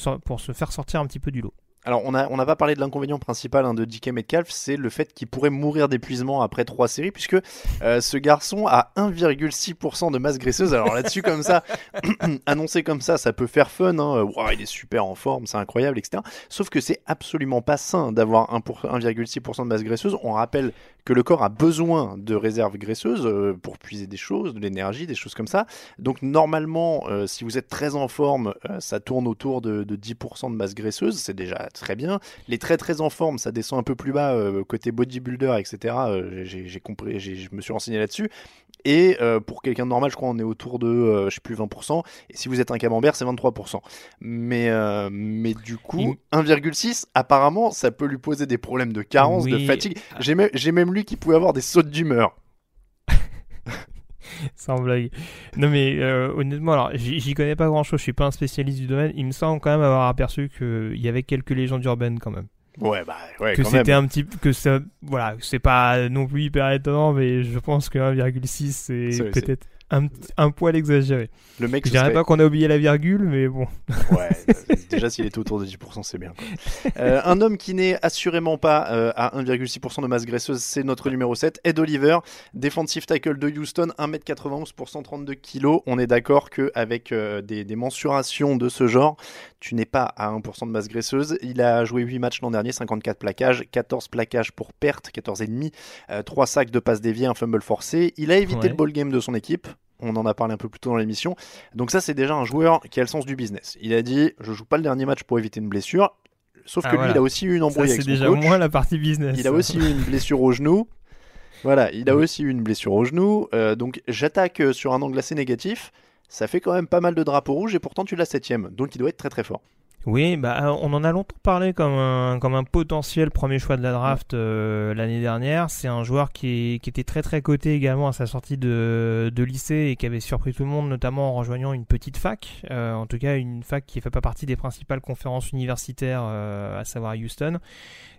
faire sortir un petit peu du lot. Alors, on n'a on pas parlé de l'inconvénient principal hein, de DK Metcalf, c'est le fait qu'il pourrait mourir d'épuisement après trois séries, puisque euh, ce garçon a 1,6% de masse graisseuse. Alors là-dessus, comme ça, [COUGHS] annoncé comme ça, ça peut faire fun. Hein. il est super en forme, c'est incroyable, etc. Sauf que c'est absolument pas sain d'avoir 1,6% de masse graisseuse. On rappelle que le corps a besoin de réserves graisseuses euh, pour puiser des choses, de l'énergie, des choses comme ça. Donc normalement, euh, si vous êtes très en forme, ça tourne autour de, de 10% de masse graisseuse. C'est déjà très bien. Les très très en forme, ça descend un peu plus bas euh, côté bodybuilder, etc. Euh, j'ai compris, je me suis renseigné là-dessus. Et euh, pour quelqu'un de normal, je crois on est autour de, je sais plus, 20%. Et si vous êtes un camembert, c'est 23%. Mais, mais du coup, 1,6, apparemment, ça peut lui poser des problèmes de carence, de fatigue. J'ai même, même lu qu'il pouvait avoir des sautes d'humeur. [LAUGHS] Sans blague. Non mais euh, honnêtement, alors j'y connais pas grand chose, je suis pas un spécialiste du domaine. Il me semble quand même avoir aperçu qu'il y avait quelques légendes urbaines quand même. Ouais, bah ouais. Que c'était un petit que ça, voilà, c'est pas non plus hyper étonnant, mais je pense que 1,6 c'est peut-être un, un poil exagéré. Le mec, Je dirais serait- pas qu'on a oublié la virgule, mais bon. [LAUGHS] Ouais, déjà s'il était autour de 10%, c'est bien. quoi. Euh, un homme qui n'est assurément pas euh, à 1,6% de masse graisseuse, c'est notre numéro 7, Ed Oliver, defensive tackle de Houston, 1m91 pour 132 kg. On est d'accord qu'avec euh, des, des mensurations de ce genre, tu n'es pas à 1% de masse graisseuse. Il a joué 8 matchs l'an dernier, 54 plaquages, 14 plaquages pour perte, 14,5, euh, 3 sacs de passes déviées, un fumble forcé. Il a évité Ouais. le ball game de son équipe. On en a parlé un peu plus tôt dans l'émission. Donc ça, c'est déjà un joueur qui a le sens du business. Il a dit, je joue pas le dernier match pour éviter une blessure. Sauf Ah, que lui, il a aussi eu une embrouille c'est avec son déjà coach. moins la partie business. Il a aussi eu une blessure au genou. Voilà, il a aussi eu une blessure au genou. Euh, donc j'attaque euh, sur un angle assez négatif. Ça fait quand même pas mal de drapeaux rouges et pourtant tu l'as septième. Donc il doit être très très fort. Oui, bah, euh, on en a longtemps parlé comme un, comme un potentiel premier choix de la draft euh, l'année dernière. C'est un joueur qui, qui était très très coté également à sa sortie de, de lycée et qui avait surpris tout le monde, notamment en rejoignant une petite fac. Euh, en tout cas, une fac qui ne fait pas partie des principales conférences universitaires, euh, à savoir Houston.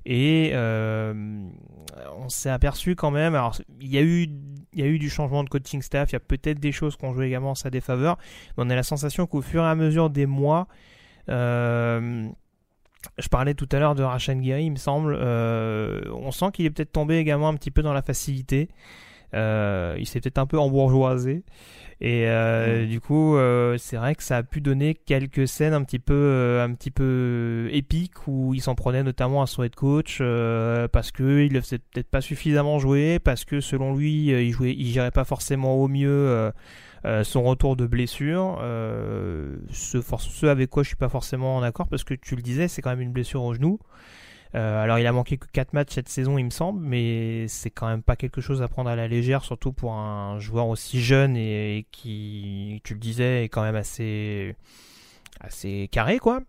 Et on s'est aperçu quand même. Alors, il y a eu, il y a eu du changement de coaching staff. Il y a peut-être des choses qui ont joué également en sa défaveur. Mais on a la sensation qu'au fur et à mesure des mois, je parlais tout à l'heure de Rachan Guerri, il me semble. euh, on sent qu'il est peut-être tombé également un petit peu dans la facilité. Euh, il s'est peut-être un peu embourgeoisé. Et euh, du coup, euh, c'est vrai que ça a pu donner quelques scènes un petit peu, euh, un petit peu épiques où il s'en prenait notamment à son head coach parce que il le faisait peut-être pas suffisamment jouer, parce que selon lui, il jouait, il gérait pas forcément au mieux. son retour de blessure, ce, ce avec quoi je suis pas forcément en accord parce que tu le disais, c'est quand même une blessure au genou. Euh, alors il a manqué que 4 matchs cette saison, il me semble, mais c'est quand même pas quelque chose à prendre à la légère, surtout pour un joueur aussi jeune et, et qui, tu le disais, est quand même assez, assez carré quoi.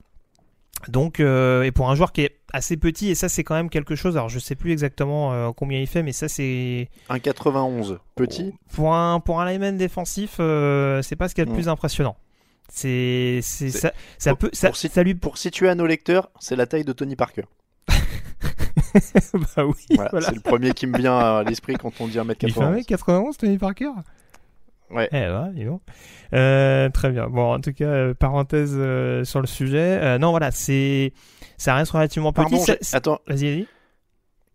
Donc, euh, et pour un joueur qui est assez petit, et ça c'est quand même quelque chose, alors je sais plus exactement euh, combien il fait, mais ça c'est 1,91. Petit. pour un pour un lineman défensif, euh, c'est pas ce qu'il y a de Mm. plus impressionnant. C'est ça ça pour- peut ça, pour ça lui Pour situer à nos lecteurs, c'est la taille de Tony Parker. [LAUGHS] bah oui Voilà, voilà. C'est le premier qui me vient à l'esprit quand on dit 1m91. Il fait 1m91 Tony Parker? Ouais. Eh ouais, dis donc. Euh, très bien. Bon, en tout cas, euh, parenthèse euh, sur le sujet. Euh, non, voilà, c'est ça reste relativement petit. Pardon, Ça- j'ai- c'est- attends, Vas-y, vas-y.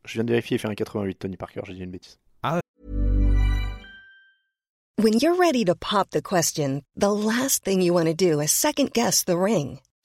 je viens de vérifier, il fait 1,88 Tony Parker, j'ai dit une bêtise. When you're ready to pop the question, the last thing you want to do is second guess the ring.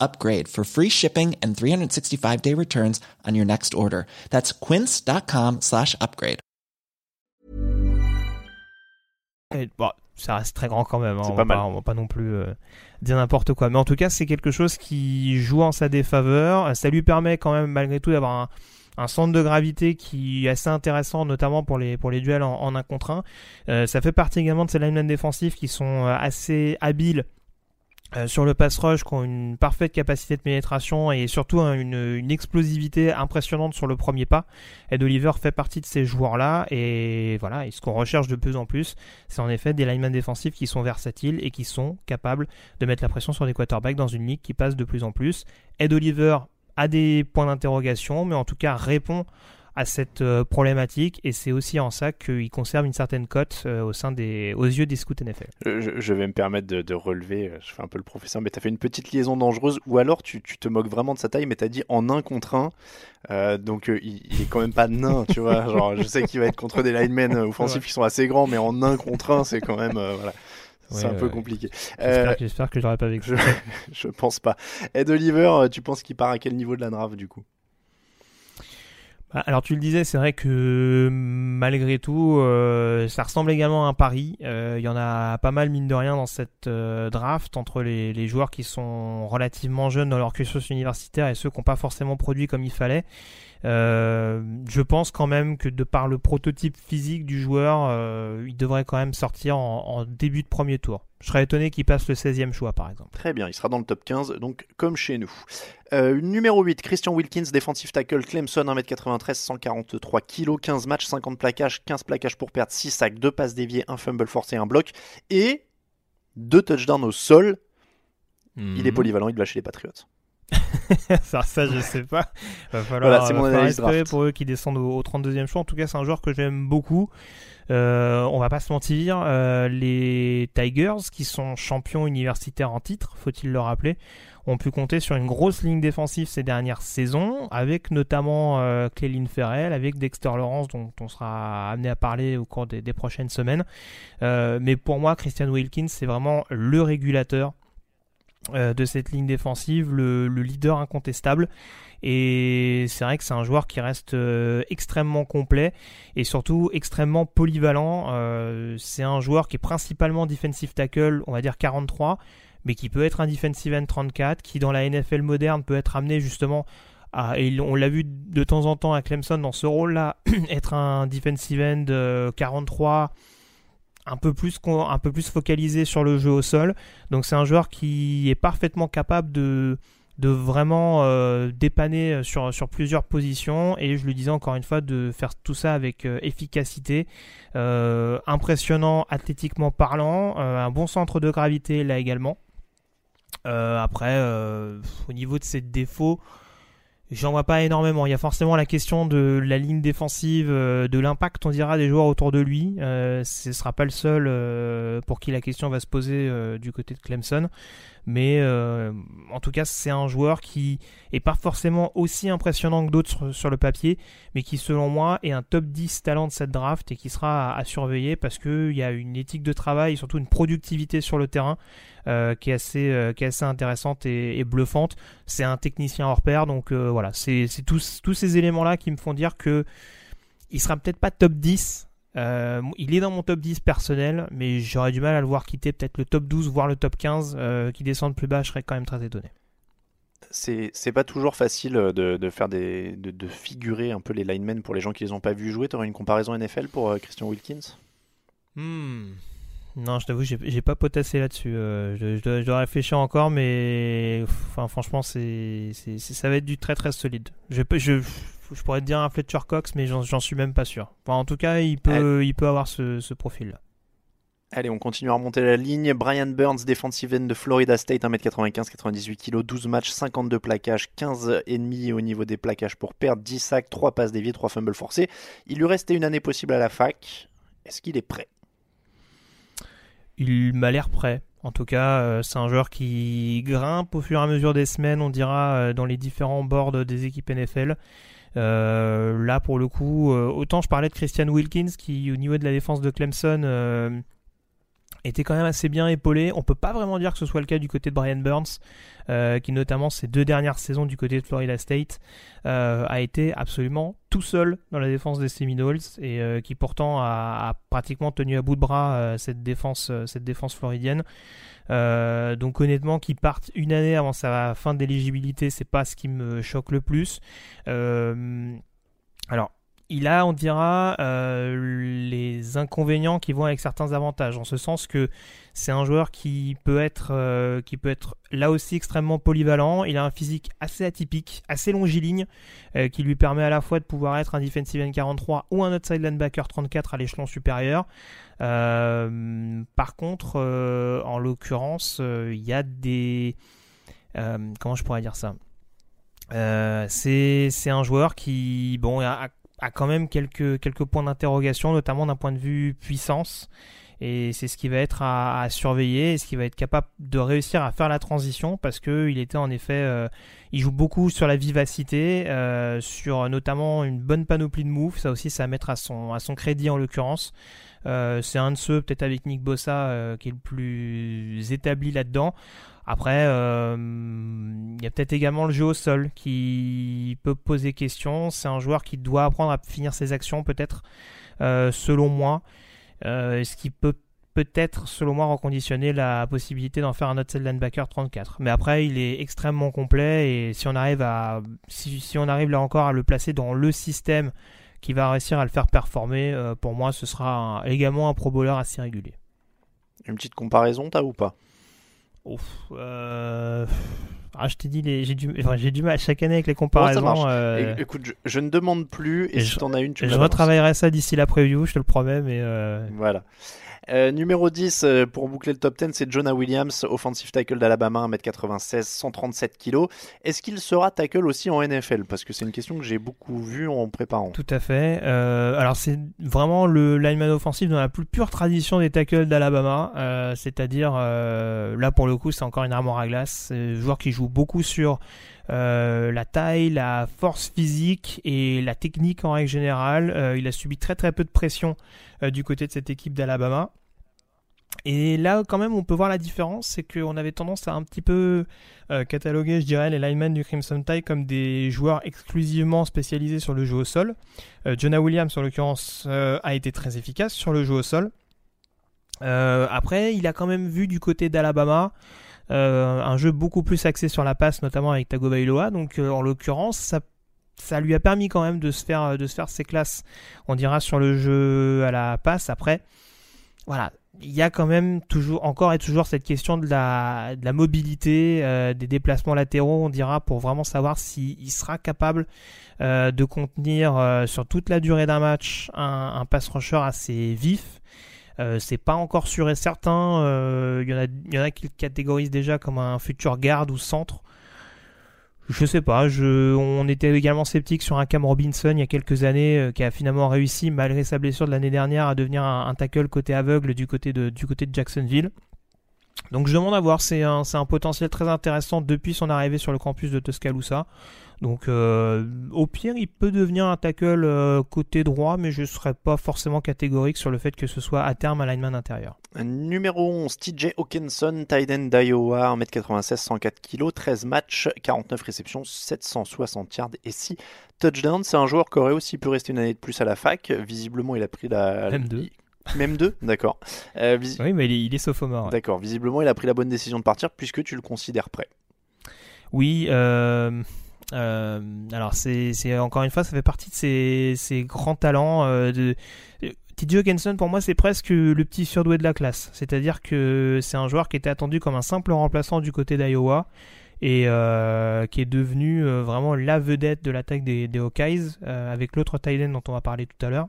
upgrade for free shipping and 365 day returns on your next order. That's quince.com slash upgrade. Bon, ça reste très grand quand même. hein. C'est On pas va mal. on va pas non plus euh, dire n'importe quoi. Mais en tout cas, c'est quelque chose qui joue en sa défaveur. Ça lui permet quand même, malgré tout, d'avoir un, un centre de gravité qui est assez intéressant, notamment pour les, pour les duels en, en un contre un. Euh, ça fait partie également de ces linemen défensifs qui sont euh, assez habiles euh, sur le pass rush, qui ont une parfaite capacité de pénétration et surtout hein, une, explosivité impressionnante sur le premier pas. Ed Oliver fait partie de ces joueurs-là et voilà, et ce qu'on recherche de plus en plus, c'est en effet des linemen défensifs qui sont versatiles et qui sont capables de mettre la pression sur des quarterbacks dans une ligue qui passe de plus en plus. Ed Oliver a des points d'interrogation, mais en tout cas répond à cette euh, problématique et c'est aussi en ça qu'il conserve une certaine cote euh, au sein des, aux yeux des scouts NFL. Je, vais me permettre de, de relever, euh, je fais un peu le professeur, mais tu as fait une petite liaison dangereuse, ou alors tu, tu te moques vraiment de sa taille, mais tu as dit en un contre un, euh, donc euh, il, il est quand même pas nain, tu vois. [LAUGHS] Genre, je sais qu'il va être contre des linemen offensifs Ouais. qui sont assez grands, mais en un contre un, c'est quand même. euh, voilà. C'est Ouais, un peu compliqué. J'espère que- je l'aurai pas vécu. je, [LAUGHS] je pense pas. Ed Oliver, tu penses qu'il part à quel niveau de la draft du coup? Alors tu le disais, c'est vrai que malgré tout, euh, ça ressemble également à un pari. Euh, il y en a pas mal mine de rien dans cette euh, draft entre les, les, joueurs qui sont relativement jeunes dans leur cursus universitaire et ceux qui n'ont pas forcément produit comme il fallait. Euh, je pense quand même que de par le prototype physique du joueur, euh, il devrait quand même sortir en, en, début de premier tour. Je serais étonné qu'il passe le 16e choix par exemple. Très bien, il sera dans le top 15, donc comme chez nous. Euh, numéro 8, Christian Wilkins, défensif tackle, Clemson, 1m93, 143 kg, 15 matchs, 50 plaquages, 15 plaquages pour perdre, 6 sacs, 2 passes déviées, 1 fumble forcé, 1 bloc, et 2 touchdowns au sol. Mmh. Il est polyvalent, il va chez les Patriots. [LAUGHS] ça, ça, je sais pas. Va falloir, voilà, c'est mon analyse draft. pour eux qui descendent au, au 32e choix. En tout cas, c'est un joueur que j'aime beaucoup. Euh, on va pas se mentir, euh, les Tigers, qui sont champions universitaires en titre, faut-il le rappeler, ont pu compter sur une grosse ligne défensive ces dernières saisons, avec notamment euh, Cléline Ferrell, avec Dexter Lawrence, dont on sera amené à parler au cours des, des prochaines semaines. Euh, mais pour moi, Christian Wilkins, c'est vraiment le régulateur euh, de cette ligne défensive, le, le leader incontestable. Et c'est vrai que c'est un joueur qui reste euh, extrêmement complet et surtout extrêmement polyvalent. Euh, c'est un joueur qui est principalement defensive tackle, on va dire 43, mais qui peut être un defensive end 34, qui dans la NFL moderne peut être amené justement à, et on l'a vu de temps en temps à Clemson dans ce rôle-là, [CLEARS THROAT] être un defensive end 43 un peu plus focalisé sur le jeu au sol. Donc c'est un joueur qui est parfaitement capable de vraiment euh, dépanner sur, sur plusieurs positions et je le disais encore une fois de faire tout ça avec euh, efficacité euh, impressionnant athlétiquement parlant euh, un bon centre de gravité là également euh, après au niveau de ses défauts J'en vois pas énormément. Il y a forcément la question de la ligne défensive, euh, de l'impact, on dira, des joueurs autour de lui. Euh, ce sera pas le seul euh, pour qui la question va se poser euh, du côté de Clemson. Mais en tout cas, c'est un joueur qui est pas forcément aussi impressionnant que d'autres sur, le papier, mais qui, selon moi, est un top 10 talent de cette draft et qui sera à, surveiller parce qu'il y a une éthique de travail surtout une productivité sur le terrain euh, qui, est assez, euh, qui est assez intéressante et, bluffante. C'est un technicien hors pair, donc euh, voilà, c'est tous, tous ces éléments-là qui me font dire que il sera peut-être pas top 10. Euh, il est dans mon top 10 personnel, mais j'aurais du mal à le voir quitter peut-être le top 12, voire le top 15, qui descend plus bas, je serais quand même très étonné c'est pas toujours facile de, de faire des de, de, figurer un peu les linemen pour les gens qui les ont pas vus jouer. Tu aurais une comparaison NFL pour Christian Wilkins? Hmm. Non, je t'avoue, j'ai pas potassé là-dessus. Euh, je, je, dois, je, dois, réfléchir encore, mais enfin, franchement, c'est ça va être du très très solide. Je, je, je pourrais te dire un Fletcher Cox, mais j'en suis même pas sûr. Enfin, en tout cas, il peut, il peut avoir ce, ce profil-là. Allez, on continue à remonter la ligne. Brian Burns, defensive end de Florida State, 1m95, 98 kg, 12 matchs, 52 plaquages, 15 ennemis au niveau des plaquages pour perdre, 10 sacs, 3 passes déviées, 3 fumbles forcés. Il lui restait une année possible à la fac. Est-ce qu'il est prêt? Il m'a l'air prêt. En tout cas, euh, c'est un joueur qui grimpe au fur et à mesure des semaines, on dira, euh, dans les différents boards des équipes NFL. Euh, là, pour le coup, euh, autant je parlais de Christian Wilkins, qui au niveau de la défense de Clemson euh, était quand même assez bien épaulé. On peut pas vraiment dire que ce soit le cas du côté de Brian Burns, euh, qui notamment ces deux dernières saisons du côté de Florida State euh, a été absolument tout seul dans la défense des Seminoles et euh, qui pourtant a, a, pratiquement tenu à bout de bras cette défense, cette défense floridienne. donc honnêtement, qu'il parte une année avant sa fin d'éligibilité, c'est pas ce qui me choque le plus. alors il a, on dira, euh, les inconvénients qui vont avec certains avantages, en ce sens que c'est un joueur qui peut être, euh, qui peut être là aussi extrêmement polyvalent. Il a un physique assez atypique, assez longiligne, euh, qui lui permet à la fois de pouvoir être un defensive end 43 ou un outside linebacker 34 à l'échelon supérieur. Par contre, en l'occurrence, il y a des, comment je pourrais dire ça? C'est un joueur qui, bon, a, a quand même quelques, quelques points d'interrogation, notamment d'un point de vue puissance. Et c'est ce qui va être à, surveiller, et ce qui va être capable de réussir à faire la transition, parce que il était en effet, euh, il joue beaucoup sur la vivacité, euh, sur notamment une bonne panoplie de moves. Ça aussi, ça à mettre à son, à son crédit en l'occurrence. Euh, c'est un de ceux, peut-être avec Nick Bossa, qui est le plus établi là-dedans. Après, il y a peut-être également le jeu au sol qui peut poser question. C'est un joueur qui doit apprendre à finir ses actions, peut-être, selon moi. ce qui peut peut-être, selon moi, reconditionner la possibilité d'en faire un autre linebacker 34. Mais après, il est extrêmement complet et si on arrive à, si, on arrive là encore à le placer dans le système qui va réussir à le faire performer, euh, pour moi, ce sera également un pro bowler assez régulier. Une petite comparaison, t'as ou pas? Ouf, euh... Ah, je t'ai dit, j'ai du... du mal chaque année avec les comparaisons. Euh, écoute, je, ne demande plus, et, si t'en as une, tu Je retravaillerai ça d'ici la preview, je te le promets, mais. Euh, voilà. Euh, numéro 10, euh, pour boucler le top 10, c'est Jonah Williams, offensive tackle d'Alabama, 1m96, 137 kg. Est-ce qu'il sera tackle aussi en NFL Parce que c'est une question que j'ai beaucoup vue en préparant. Tout à fait. Euh, alors c'est vraiment le lineman offensif dans la plus pure tradition des tackles d'Alabama. C'est-à-dire, là pour le coup, c'est encore une armoire à glace. C'est un joueur qui joue beaucoup sur... la taille, la force physique et la technique en règle générale. il a subi très très peu de pression du côté de cette équipe d'Alabama. Et là, quand même, on peut voir la différence, c'est qu'on avait tendance à un petit peu euh, cataloguer, je dirais, les linemen du Crimson Tide comme des joueurs exclusivement spécialisés sur le jeu au sol. Euh, Jonah Williams, en l'occurrence, euh, a été très efficace sur le jeu au sol. après, il a quand même vu du côté d'Alabama un jeu beaucoup plus axé sur la passe, notamment avec Tagovailoa. Donc, en l'occurrence, ça ça lui a permis quand même de se faire de se faire ses classes on dira sur le jeu à la passe après voilà il y a quand même toujours, encore et toujours cette question de la, de la mobilité, euh, des déplacements latéraux, on dira, pour vraiment savoir s'il sera capable euh, de contenir euh, sur toute la durée d'un match un, un pass rusher assez vif. C'est pas encore sûr et certain. Il y, en a, y a qui le catégorisent déjà comme un futur garde ou centre. Je sais pas, on était également sceptique sur un Cam Robinson il y a quelques années euh, qui a finalement réussi malgré sa blessure de l'année dernière à devenir un, tackle côté aveugle du côté de, du côté de Jacksonville. Donc je demande à voir, c'est un, potentiel très intéressant depuis son arrivée sur le campus de Tuscaloosa. Donc euh, au pire, il peut devenir un tackle euh, côté droit, mais je ne serais pas forcément catégorique sur le fait que ce soit à terme un lineman intérieur. Numéro 11, TJ Hawkinson, tight end d'Iowa, 1m96, 104 kg, 13 matchs, 49 réceptions, 760 yards et 6 touchdowns. C'est un joueur qui aurait aussi pu rester une année de plus à la fac. Visiblement, il a pris la... Même deux. Même deux, d'accord. Euh, oui, mais il est, il est sophomore. D'accord, visiblement, il a pris la bonne décision de partir puisque tu le considères prêt. Oui, euh, euh, alors c'est encore une fois, ça fait partie de ces, grands talents. Euh, de... TJ Hawkinson, pour moi, c'est presque le petit surdoué de la classe. C'est-à-dire que c'est un joueur qui était attendu comme un simple remplaçant du côté d'Iowa et euh, qui est devenu vraiment la vedette de l'attaque des, des, Hawkeyes avec l'autre tight dont on va parler tout à l'heure.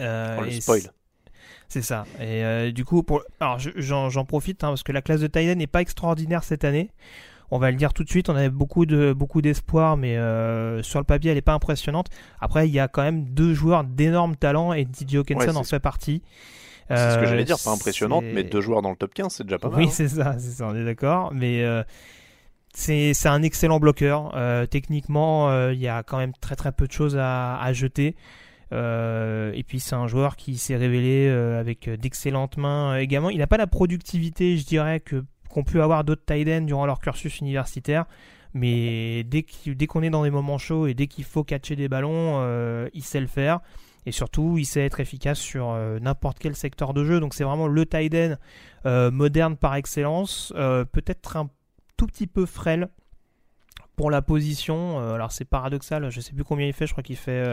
Oh, le spoil. C'est ça. Et du coup, pour... alors j'en profite hein, parce que la classe de Titan n'est pas extraordinaire cette année on va le dire tout de suite, on avait beaucoup de beaucoup d'espoir, mais euh, sur le papier, elle n'est pas impressionnante. Après, il y a quand même deux joueurs d'énorme talent et DJ Hawkinson en fait partie. C'est ce que j'allais dire, pas euh, impressionnante, mais deux joueurs dans le top 15, c'est déjà pas mal. Oui, hein. c'est ça, c'est ça, on est d'accord. Mais euh, c'est un excellent bloqueur. techniquement, il y a quand même très très peu de choses à, à jeter. et puis c'est un joueur qui s'est révélé avec d'excellentes mains également. Il n'a pas la productivité, je dirais, que qu'ont pu avoir d'autres tight durant leur cursus universitaire. Mais dès qu'on est dans des moments chauds et dès qu'il faut catcher des ballons, euh, il sait le faire. Et surtout, il sait être efficace sur euh, n'importe quel secteur de jeu. Donc c'est vraiment le tight euh, moderne par excellence. Peut-être un tout petit peu frêle pour la position. alors c'est paradoxal, je sais plus combien il fait, je crois qu'il fait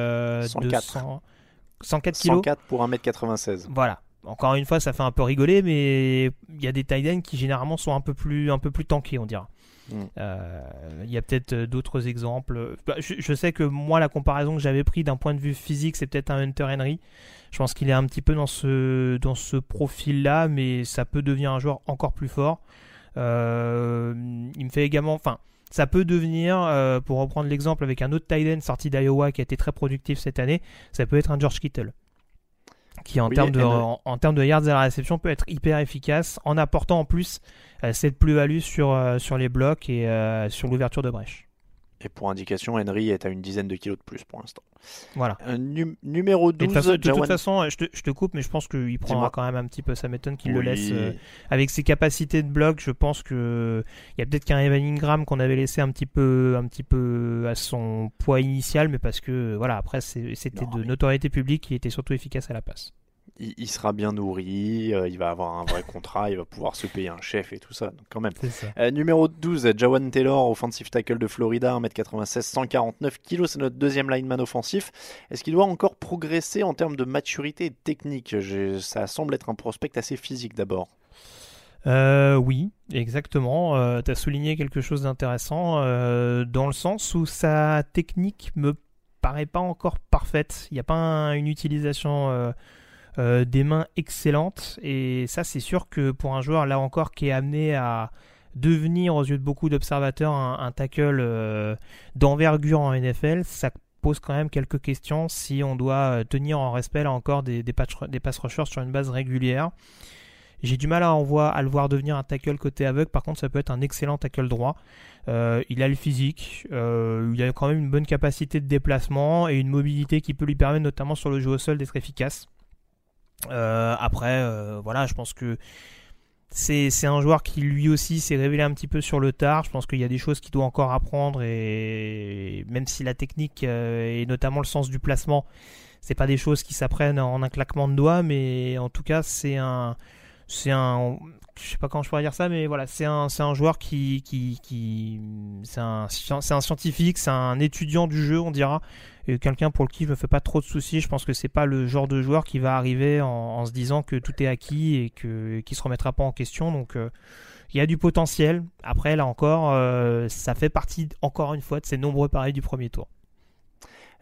104. 104 kilos. 104 pour 1m96. Voilà encore une fois, ça fait un peu rigoler, mais il y a des tight qui généralement sont un peu plus, un peu plus tankés, on dira. Mm. Euh, il y a peut-être euh, d'autres exemples. Bah, je, sais que moi, la comparaison que j'avais pris d'un point de vue physique, c'est peut-être un Hunter Henry. Je pense qu'il est un petit peu dans ce, dans ce profil-là, mais ça peut devenir un joueur encore plus fort. Euh, il me fait également, enfin, ça peut devenir, pour reprendre l'exemple avec un autre tight sorti d'Iowa qui a été très productif cette année, ça peut être un George Kittle qui en, termes de, en, termes de yards à la réception peut être hyper efficace en apportant en plus euh, cette plus-value sur, euh, sur les blocs et euh, sur l'ouverture de brèche. Et pour indication, Henry est à une dizaine de kilos de plus pour l'instant. Voilà. Euh, nu- numéro 12, Et de, toute façon- de toute Jawan- façon, je te, je te coupe, mais je pense qu'il prendra quand même un petit peu. Ça m'étonne qu'il le laisse. euh, avec ses capacités de bloc, je pense que il y a peut-être qu'un Evan Ingram qu'on avait laissé un petit peu, un petit peu à son poids initial, mais parce que voilà, après c'était de mais- notoriété publique qui était surtout efficace à la passe. Il, il sera bien nourri, euh, il va avoir un vrai contrat, il va pouvoir se payer un chef et tout ça, donc quand même. Euh, numéro 12, Jawan Taylor, offensive tackle de Florida, 1m96, 149 kg, c'est notre deuxième lineman offensif. Est-ce qu'il doit encore progresser en termes de maturité et de technique Ça semble être un prospect assez physique d'abord. Euh, oui, exactement. tu as souligné quelque chose d'intéressant euh, dans le sens où sa technique me paraît pas encore parfaite. Il n'y a pas un- une utilisation euh, des mains excellente. Et ça, c'est sûr que pour un joueur, là encore, qui est amené à devenir, aux yeux de beaucoup d'observateurs, un, tackle euh, d'envergure en NFL, ça pose quand même quelques questions si on doit euh, tenir en respect, là encore, des, des, patch- des pass rushers sur une base régulière. J'ai du mal à, en voir- à le voir devenir un tackle côté aveugle. Par contre, ça peut être un excellent tackle droit. Il a le physique, il a quand même une bonne capacité de déplacement et une mobilité qui peut lui permettre, notamment sur le jeu au sol, d'être efficace. Euh, après, euh, voilà, je pense que c'est un joueur qui lui aussi s'est révélé un petit peu sur le tard. Je pense qu'il y a des choses qu'il doit encore apprendre et même si la technique euh, et notamment le sens du placement, c'est pas des choses qui s'apprennent en un claquement de doigts, mais en tout cas c'est un c'est un je sais pas comment je pourrais dire ça mais voilà c'est un un joueur qui qui, c'est un c'est un scientifique c'est un étudiant du jeu on dira quelqu'un pour qui je me fais pas trop de soucis. Je pense que c'est pas le genre de joueur qui va arriver en, se disant que tout est acquis et que qui se remettra pas en question. Donc euh, il y a du potentiel. Après là encore euh, ça fait partie encore une fois de ces nombreux paris du premier tour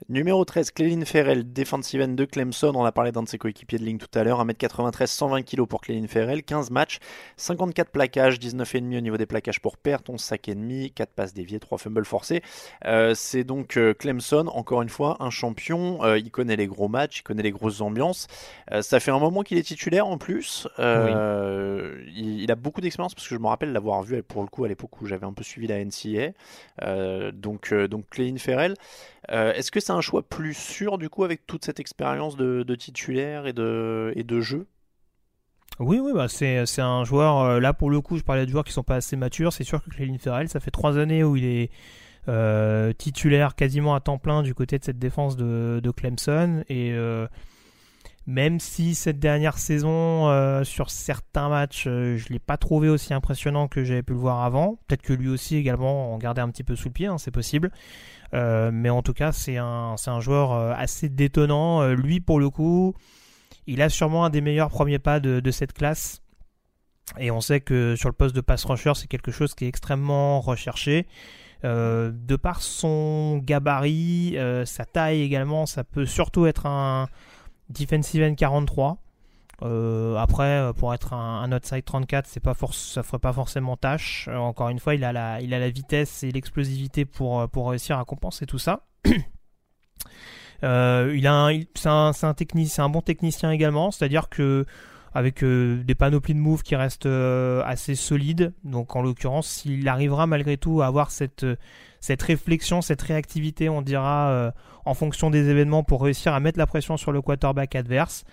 Numéro 13, Clelin Ferrell, defensive end de Clemson. On a parlé d'un de ses coéquipiers de ligne tout à l'heure. 1m93, 120 kg pour Clelin Ferrell, 15 matchs, 54 plaquages, 19,5 au niveau des plaquages pour perte, 11 sacs et demi, 4 passes déviées, 3 fumbles forcés. Euh, c'est donc euh, Clemson, encore une fois, un champion. Euh, il connaît les gros matchs, il connaît les grosses ambiances. Euh, ça fait un moment qu'il est titulaire en plus. Il, il a beaucoup d'expérience parce que je me rappelle l'avoir vu pour le coup à l'époque où j'avais un peu suivi la NCA. Donc, donc Clelin Ferrell. Euh, Est-ce que c'est un choix plus sûr du coup avec toute cette expérience de, titulaire et de, jeu? Oui, oui, bah c'est, un joueur. euh, là, pour le coup, je parlais de joueurs qui sont pas assez matures. C'est sûr que Clelin Ferrell, ça fait trois années où il est euh, titulaire quasiment à temps plein du côté de cette défense de, Clemson. Et euh, même si cette dernière saison, sur certains matchs, je l'ai pas trouvé aussi impressionnant que j'avais pu le voir avant. Peut-être que lui aussi également en gardait un petit peu sous le pied, hein, c'est possible. Euh, mais en tout cas, c'est un, joueur euh, assez détonnant. Euh, lui, pour le coup, il a sûrement un des meilleurs premiers pas de, cette classe. Et on sait que sur le poste de pass rusher, c'est quelque chose qui est extrêmement recherché. De par son gabarit, sa taille également, ça peut surtout être un defensive end 43. Euh, après, euh, pour être un, outside 34, c'est pas ça ferait pas forcément tâche. Euh, encore une fois, il a la, il a la vitesse et l'explosivité pour, pour réussir à compenser tout ça. Il a c'est un, un un bon technicien également, c'est-à-dire que avec des panoplies de moves qui restent assez solides. Donc en l'occurrence, il arrivera malgré tout à avoir cette, cette réflexion, cette réactivité, on dira, en fonction des événements pour réussir à mettre la pression sur le quarterback adverse.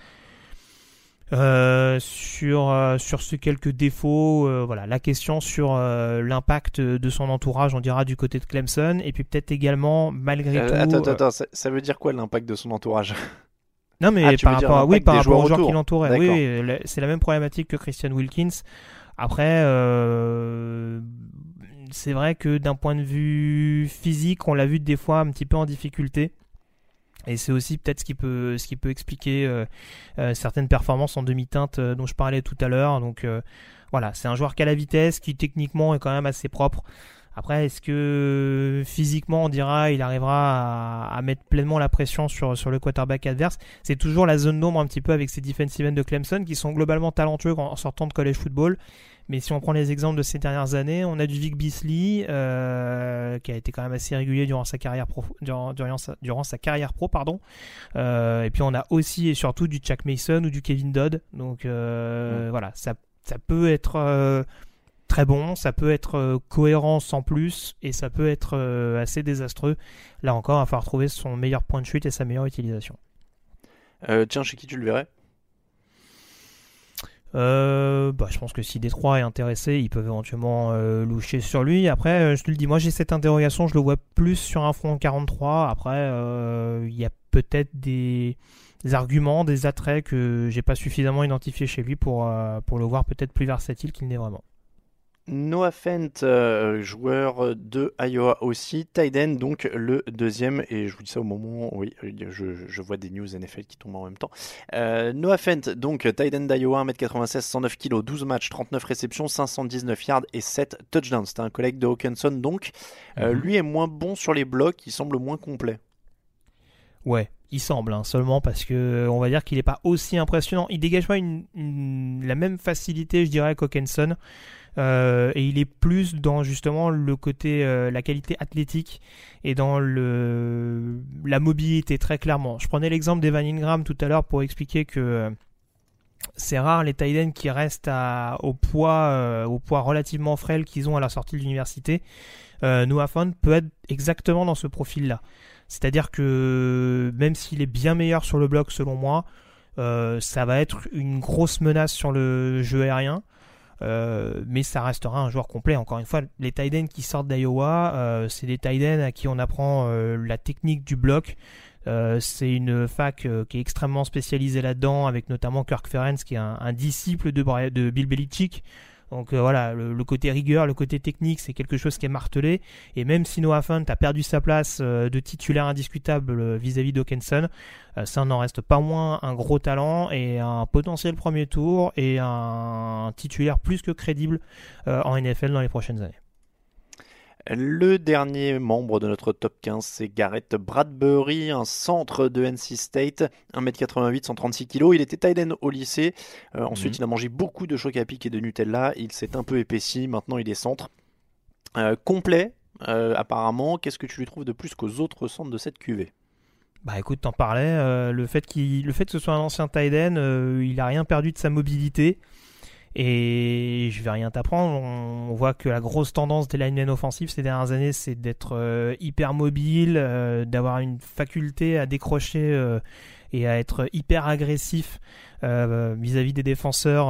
Euh, sur, euh, sur ces quelques défauts, euh, voilà, la question sur euh, l'impact de son entourage, on dira du côté de Clemson, et puis peut-être également, malgré Euh, tout. Attends, attends, attends, ça, ça veut dire quoi l'impact de son entourage? Non, mais Ah, par rapport, à, oui, par rapport aux joueurs qui l'entouraient. Oui, oui, c'est la même problématique que Christian Wilkins. Après, euh, c'est vrai que d'un point de vue physique, on l'a vu des fois un petit peu en difficulté. Et c'est aussi peut-être ce qui peut, ce qui peut expliquer euh, euh, certaines performances en demi-teinte euh, dont je parlais tout à l'heure. Donc voilà, c'est un joueur qui a la vitesse, qui techniquement est quand même assez propre. Après, est-ce que physiquement, on dira, il arrivera à, mettre pleinement la pression sur, sur le quarterback adverse? C'est toujours la zone d'ombre un petit peu avec ces defensive ends de Clemson qui sont globalement talentueux en, en sortant de college football. Mais si on prend les exemples de ces dernières années, on a du Vic Beasley euh, qui a été quand même assez régulier durant sa carrière pro, durant, durant sa, durant sa carrière pro, pardon. Euh, et puis on a aussi et surtout du Chuck Mason ou du Kevin Dodd. Donc euh, voilà, ça, ça peut être euh, très bon, ça peut être cohérent sans plus, et ça peut être assez désastreux. Là encore, il va falloir trouver son meilleur point de chute et sa meilleure utilisation. tiens, chez qui tu le verrais? Euh, bah, je pense que si Détroit est intéressé, ils peuvent éventuellement euh, loucher sur lui. Après, euh, je te le dis, moi j'ai cette interrogation, je le vois plus sur un front 43. Après, il y a peut-être des, arguments, des attraits que j'ai pas suffisamment identifiés chez lui pour, pour le voir peut-être plus versatile qu'il n'est vraiment. Noah Fent, euh, joueur de Iowa aussi. Tyden, donc le deuxième. Et je vous dis ça au moment où oui, je, vois des news NFL qui tombent en même temps. Euh, Noah Fent, donc Tyden d'Iowa, 1m96, 109 kg, 12 matchs, 39 réceptions, 519 yards et 7 touchdowns. C'était un collègue de Hawkinson, donc. Euh, mhm. Lui est moins bon sur les blocs, il semble moins complet. Ouais, il semble, hein, seulement parce que on va dire qu'il n'est pas aussi impressionnant. Il dégage pas une, la même facilité, je dirais, qu'Hawkinson. Euh, et il est plus dans justement le côté, euh, la qualité athlétique et dans le, la mobilité très clairement. Je prenais l'exemple d'Evan Ingram tout à l'heure pour expliquer que euh, c'est rare les tight qui restent au, poids, au poids relativement frêle qu'ils ont à la sortie de l'université. Noah Font peut être exactement dans ce profil-là. C'est-à-dire que même s'il est bien meilleur sur le bloc selon moi, ça va être une grosse menace sur le jeu aérien. Euh, mais ça restera un joueur complet. Encore une fois, les tight qui sortent d'Iowa, euh, c'est des tight à qui on apprend euh, la technique du bloc. c'est une fac qui est extrêmement spécialisée là-dedans, avec notamment Kirk Ferenc, qui est un, disciple de Bill Belichick. Donc euh, voilà, le, côté rigueur, le côté technique, c'est quelque chose qui est martelé. Et même si Noah Fant a perdu sa place euh, de titulaire indiscutable euh, vis-à-vis d'Hawkinson, ça n'en reste pas moins un gros talent et un potentiel premier tour et un titulaire plus que crédible en NFL dans les prochaines années. Le dernier membre de notre top 15, c'est Garrett Bradbury, un centre de NC State, 1m88, 136 kg. Il était tight au lycée. Euh, ensuite, mhm. il a mangé beaucoup de choc à pic et de Nutella. Il s'est un peu épaissi. Maintenant, il est centre. Euh, complet, euh, apparemment. Qu'est-ce que tu lui trouves de plus qu'aux autres centres de cette QV bah écoute, t'en parlais, le, fait qu'il, le fait que ce soit un ancien tight il a rien perdu de sa mobilité. Et je vais rien t'apprendre, on voit que la grosse tendance des linemen offensifs ces dernières années, c'est d'être euh, hyper mobile, euh, d'avoir une faculté à décrocher euh, et à être hyper agressif vis-à-vis des défenseurs.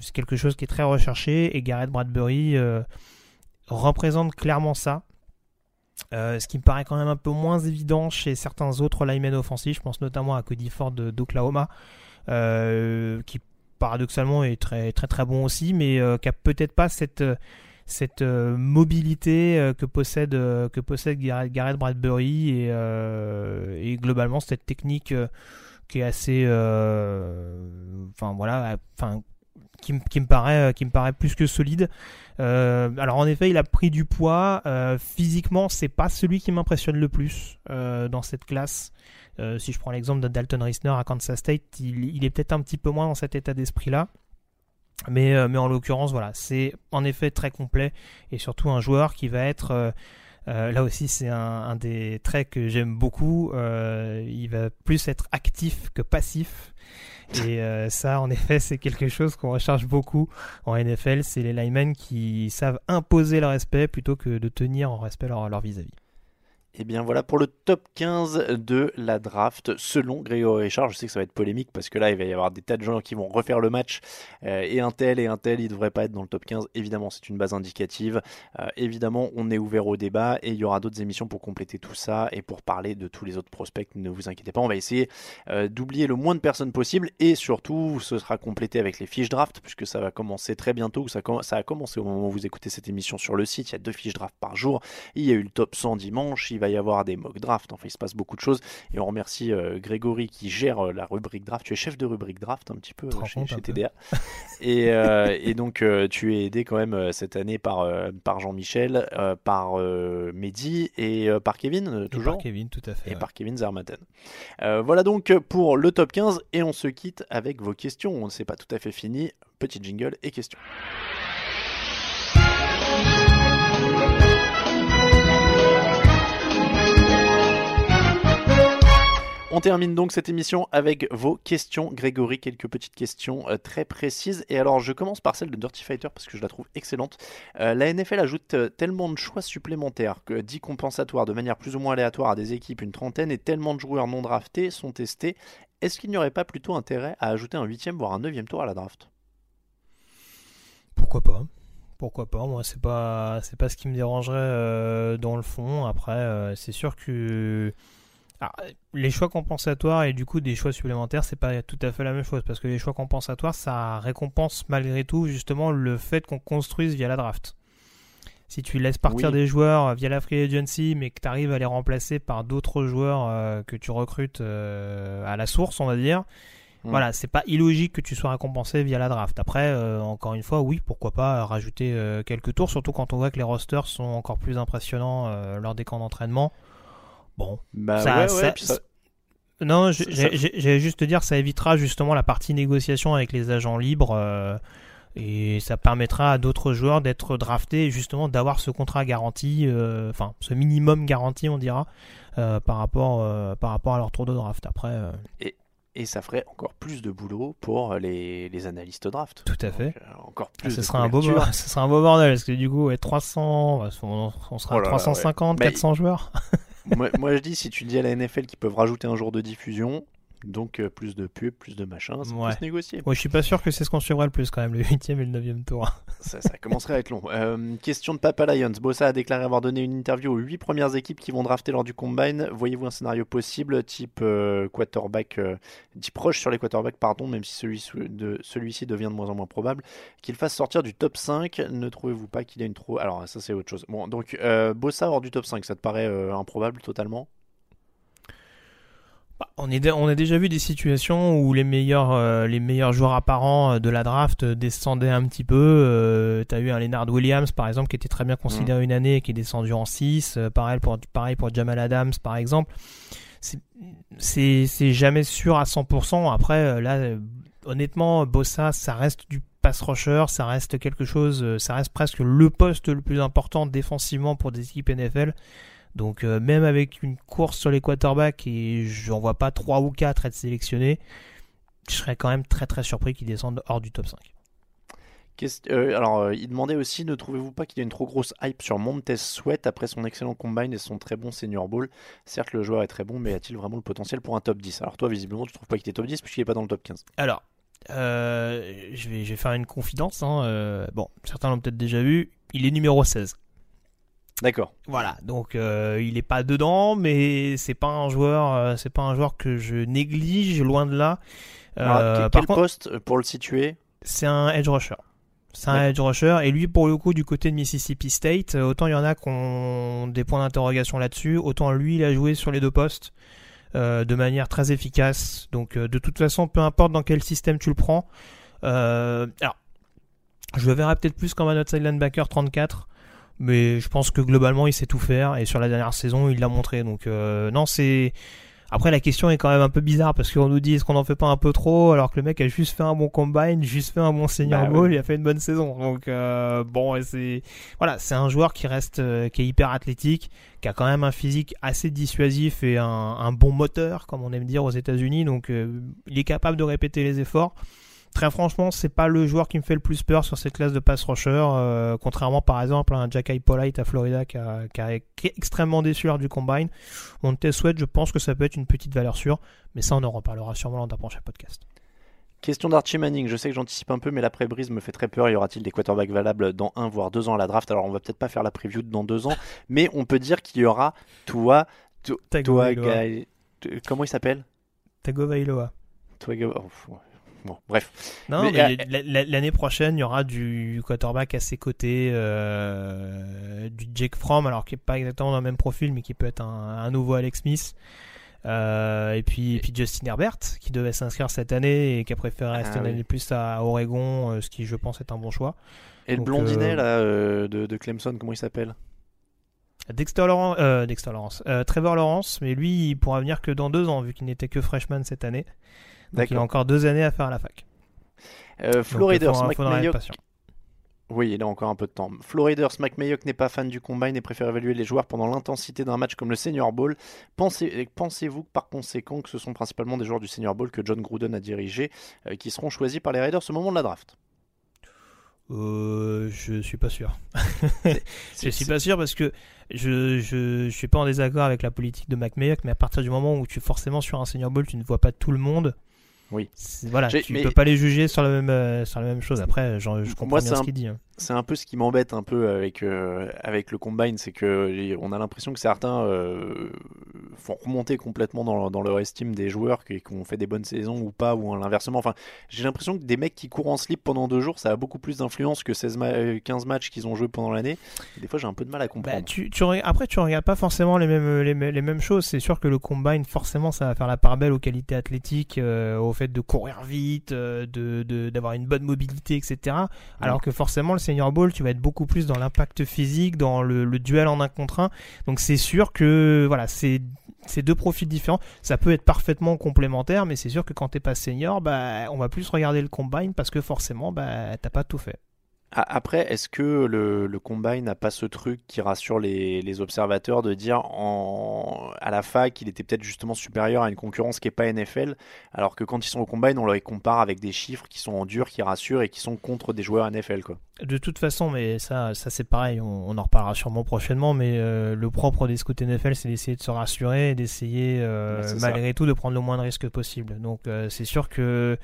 c'est quelque chose qui est très recherché et Garrett Bradbury représente clairement ça. ce qui me paraît quand même un peu moins évident chez certains autres linemen offensifs, je pense notamment à Cody Ford d'Oklahoma, qui paradoxalement est très très très bon aussi, mais euh, qui a peut-être pas cette cette euh, mobilité euh, que possède que possède Gareth Bradbury et, globalement cette technique qui est assez enfin voilà enfin qui, qui, me paraît qui me paraît plus que solide. Alors en effet il a pris du poids physiquement c'est pas celui qui m'impressionne le plus dans cette classe euh, si je prends l'exemple de Dalton Risner à Kansas State, il, est peut-être un petit peu moins dans cet état d'esprit-là. Mais, euh, mais en l'occurrence, voilà, c'est en effet très complet et surtout un joueur qui va être. Euh, là aussi, c'est un, des traits que j'aime beaucoup. il va plus être actif que passif. Et ça, en effet, c'est quelque chose qu'on recherche beaucoup en NFL. C'est les linemen qui savent imposer le respect plutôt que de tenir en respect leur vis-à-vis. Et eh bien voilà pour le top 15 de la draft selon Grégory Richard. Je sais que ça va être polémique parce que là il va y avoir des tas de gens qui vont refaire le match euh, et un tel et un tel il devrait pas être dans le top 15. Évidemment c'est une base indicative. Euh, évidemment on est ouvert au débat et il y aura d'autres émissions pour compléter tout ça et pour parler de tous les autres prospects. Ne vous inquiétez pas, on va essayer euh, d'oublier le moins de personnes possible et surtout ce sera complété avec les fiches draft puisque ça va commencer très bientôt. Ça, ça a commencé au moment où vous écoutez cette émission sur le site. Il y a deux fiches draft par jour. Il y a eu le top 100 dimanche. Va y avoir des mock drafts. Enfin, il se passe beaucoup de choses. Et on remercie euh, Grégory qui gère euh, la rubrique draft. Tu es chef de rubrique draft un petit peu euh, chez, TDA. [LAUGHS] Et, et, donc, tu es aidé quand même cette année par, par Jean-Michel, par Mehdi et par Kevin, toujours. Et par Kevin, tout à fait. Et par Kevin Zermatten. voilà donc pour le top 15. Et on se quitte avec vos questions. On ne s'est pas tout à fait fini. Petit jingle et questions. On termine donc cette émission avec vos questions. Grégory, quelques petites questions euh, très précises. Et alors, je commence par celle de Dirty Fighter parce que je la trouve excellente. Euh, la NFL ajoute euh, tellement de choix supplémentaires que 10 compensatoires de manière plus ou moins aléatoire à des équipes, une trentaine, et tellement de joueurs non draftés sont testés. Est-ce qu'il n'y aurait pas plutôt intérêt à ajouter un huitième voire un neuvième tour à la draft? Pourquoi pas pourquoi pas Moi, c'est pas c'est pas ce qui me dérangerait dans le fond. Après, c'est sûr que alors, les choix compensatoires et du coup des choix supplémentaires, c'est pas tout à fait la même chose parce que les choix compensatoires, ça récompense malgré tout justement le fait qu'on construise via la draft. Si tu laisses partir des joueurs via la free agency, mais que tu arrives à les remplacer par d'autres joueurs euh, que tu recrutes euh, à la source, on va dire, mm. voilà, c'est pas illogique que tu sois récompensé via la draft. Après, euh, encore une fois, oui, pourquoi pas rajouter quelques tours, surtout quand on voit que les rosters sont encore plus impressionnants lors des camps d'entraînement. Bon, bah Non, j'allais juste te dire, ça évitera justement la partie négociation avec les agents libres euh, et ça permettra à d'autres joueurs d'être draftés et justement d'avoir ce contrat garanti, euh, enfin ce minimum garanti, on dira, euh, par, rapport, par rapport à leur tour de draft. Après. Et, et ça ferait encore plus de boulot pour les, les analystes draft. Tout à fait. encore ah, plus. ce, sera un beau, [LAUGHS] ce sera un beau bordel parce que du coup, 300, on, sera 350, 400 joueurs. Moi, je dis, si tu dis à la NFL qu'ils peuvent rajouter un jour de diffusion, donc euh, plus de pubs, plus de machins, ça peut se négocier. Moi je suis pas sûr que c'est ce qu'on suivra le plus quand même, le 8 et le 9 tour. [LAUGHS] ça, ça, commencerait à être long. Euh, question de Papa Lions. Bossa a déclaré avoir donné une interview aux 8 premières équipes qui vont drafter lors du combine. Voyez-vous un scénario possible, type euh, quarterback, type proche sur les quarterbacks, pardon, même si celui-ci de, celui devient de moins en moins probable, qu'il fasse sortir du top 5 Ne trouvez-vous pas qu'il a une trop. Alors ça c'est autre chose. Bon, donc Bossa hors du top 5, ça te paraît improbable totalement? On, est, on a déjà vu des situations où les meilleurs, euh, les meilleurs joueurs apparents euh, de la draft descendaient un petit peu. Euh, tu as eu un Leonard Williams, par exemple, qui était très bien considéré mm. une année et qui est descendu en 6. pareil, pour, pareil pour Jamal Adams, par exemple. C'est jamais sûr à 100%. Après, là, honnêtement, Bossa, ça reste du pass rusher, ça reste quelque chose, ça reste presque le poste le plus important défensivement pour des équipes NFL. Donc euh, même avec une course sur les quarterbacks et j'en vois pas 3 ou 4 être sélectionnés, je serais quand même très très surpris qu'ils descendent hors du top 5. Euh, alors, euh, il demandait aussi, ne trouvez-vous pas qu'il y a une trop grosse hype sur Montez Sweat après son excellent combine et son très bon senior ball Certes, le joueur est très bon, mais a-t-il vraiment le potentiel pour un top 10 Alors toi, visiblement, tu trouves pas qu'il est top 10 puisqu'il est pas dans le top 15 Alors, je, vais, je vais faire une confidence. Hein, bon, certains l'ont peut-être déjà vu. Il est numéro 16. D'accord. Voilà, donc euh, il est pas dedans, mais c'est pas un joueur, euh, c'est pas un joueur que je néglige, loin de là. Euh, quel poste pour le situer? C'est un edge rusher. C'est un edge rusher et lui pour le coup du côté de Mississippi State, autant il y en a qui ont des points d'interrogation là-dessus, autant lui il a joué sur les deux postes de manière très efficace. Donc de toute façon, peu importe dans quel système tu le prends. alors, je le verrai peut-être plus comme un outside linebacker 34 mais je pense que globalement il sait tout faire et sur la dernière saison il l'a montré. Donc euh, non c'est après la question est quand même un peu bizarre parce qu'on nous dit est-ce qu'on en fait pas un peu trop? Alors que le mec a juste fait un bon combine juste fait un bon senior bah, ball il a fait une bonne saison. Donc euh, bon c'est voilà c'est un joueur qui reste euh, qui est hyper athlétique qui a quand même un physique assez dissuasif et un, un bon moteur comme on aime dire aux États-Unis. Donc il est capable de répéter les efforts Très franchement, c'est pas le joueur qui me fait le plus peur sur cette classe de pass rusher, euh, contrairement par exemple à un Jack Polite à Florida qui, a, est extrêmement déçu lors du combine. Mon test je pense que ça peut être une petite valeur sûre, mais ça on en reparlera sûrement lors d'un prochain podcast. Question d'Archie Manning, je sais que j'anticipe un peu, mais l'après-brise me fait très peur. Y aura-t-il des quarterbacks valables dans un voire deux ans à la draft? Alors on va peut-être pas faire la preview dans deux ans, [LAUGHS] mais on peut dire qu'il y aura toi, toi, comment il s'appelle? Tagovailoa. Oh, Bon, bref. Non, mais, l'année prochaine, il y aura du quarterback à ses côtés, euh, du Jake Fromm, alors qui est pas exactement dans le même profil, mais qui peut être un, nouveau Alex Smith. Euh, et puis, et puis Justin Herbert, qui devait s'inscrire cette année et qui a préféré rester ah, une année plus à Oregon, euh, ce qui, je pense, est un bon choix. Et le blondinet là, de, de, Clemson, comment il s'appelle? Dexter Lawrence, Dexter Lawrence Trevor Lawrence, mais lui, il pourra venir que dans deux ans, vu qu'il n'était que freshman cette année. Donc il a encore deux années à faire à la fac. Euh, Florida's, Oui, il a encore un peu de temps. Floriders, McMayock n'est pas fan du combine et préfère évaluer les joueurs pendant l'intensité d'un match comme le Senior Bowl. Pensez, pensez-vous par conséquent que ce sont principalement des joueurs du Senior Bowl que John Gruden a dirigé euh, qui seront choisis par les Raiders au moment de la draft? Euh, je suis pas sûr. [LAUGHS] je suis pas sûr parce que je, je, je suis pas en désaccord avec la politique de McMayock, mais à partir du moment où tu forcément sur un senior bowl, tu ne vois pas tout le monde. Oui. Voilà, tu ne peux pas les juger sur la même, euh, sur la même chose. Après, je comprends bien ce qu'il dit. Hein c'est un peu ce qui m'embête un peu avec, euh, avec le combine, c'est que on a l'impression que certains euh, font remonter complètement dans, dans, leur estime des joueurs qui, ont fait des bonnes saisons ou pas, ou l'inversement. Enfin, j'ai l'impression que des mecs qui courent en slip pendant deux jours, ça a beaucoup plus d'influence que 16 15 matchs qu'ils ont joué pendant l'année. Des fois, j'ai un peu de mal à bah, comprendre. tu, tu, après, tu regardes pas forcément les mêmes, les, les mêmes choses. C'est sûr que le combine, forcément, ça va faire la part belle aux qualités athlétiques, euh, au fait de courir vite, de d'avoir une bonne mobilité, etc. Alors que forcément, le ball, tu vas être beaucoup plus dans l'impact physique, dans le, duel en un contre un. Donc c'est sûr que voilà, c'est ces deux profils différents. Ça peut être parfaitement complémentaire, mais c'est sûr que quand t'es pas senior, bah, on va plus regarder le combine parce que forcément, bah, t'as pas tout fait. Après, est-ce que le, le combine n'a pas ce truc qui rassure les, observateurs de dire en, à la fac il était peut-être justement supérieur à une concurrence qui n'est pas NFL, alors que quand ils sont au combine, on les compare avec des chiffres qui sont en dur, qui rassurent et qui sont contre des joueurs NFL quoi. De toute façon, mais ça, ça c'est pareil, on, en reparlera sûrement prochainement, mais euh, le propre des scouts NFL, c'est d'essayer de se rassurer et d'essayer euh, malgré tout de prendre le moins de risques possible. Donc euh, c'est sûr que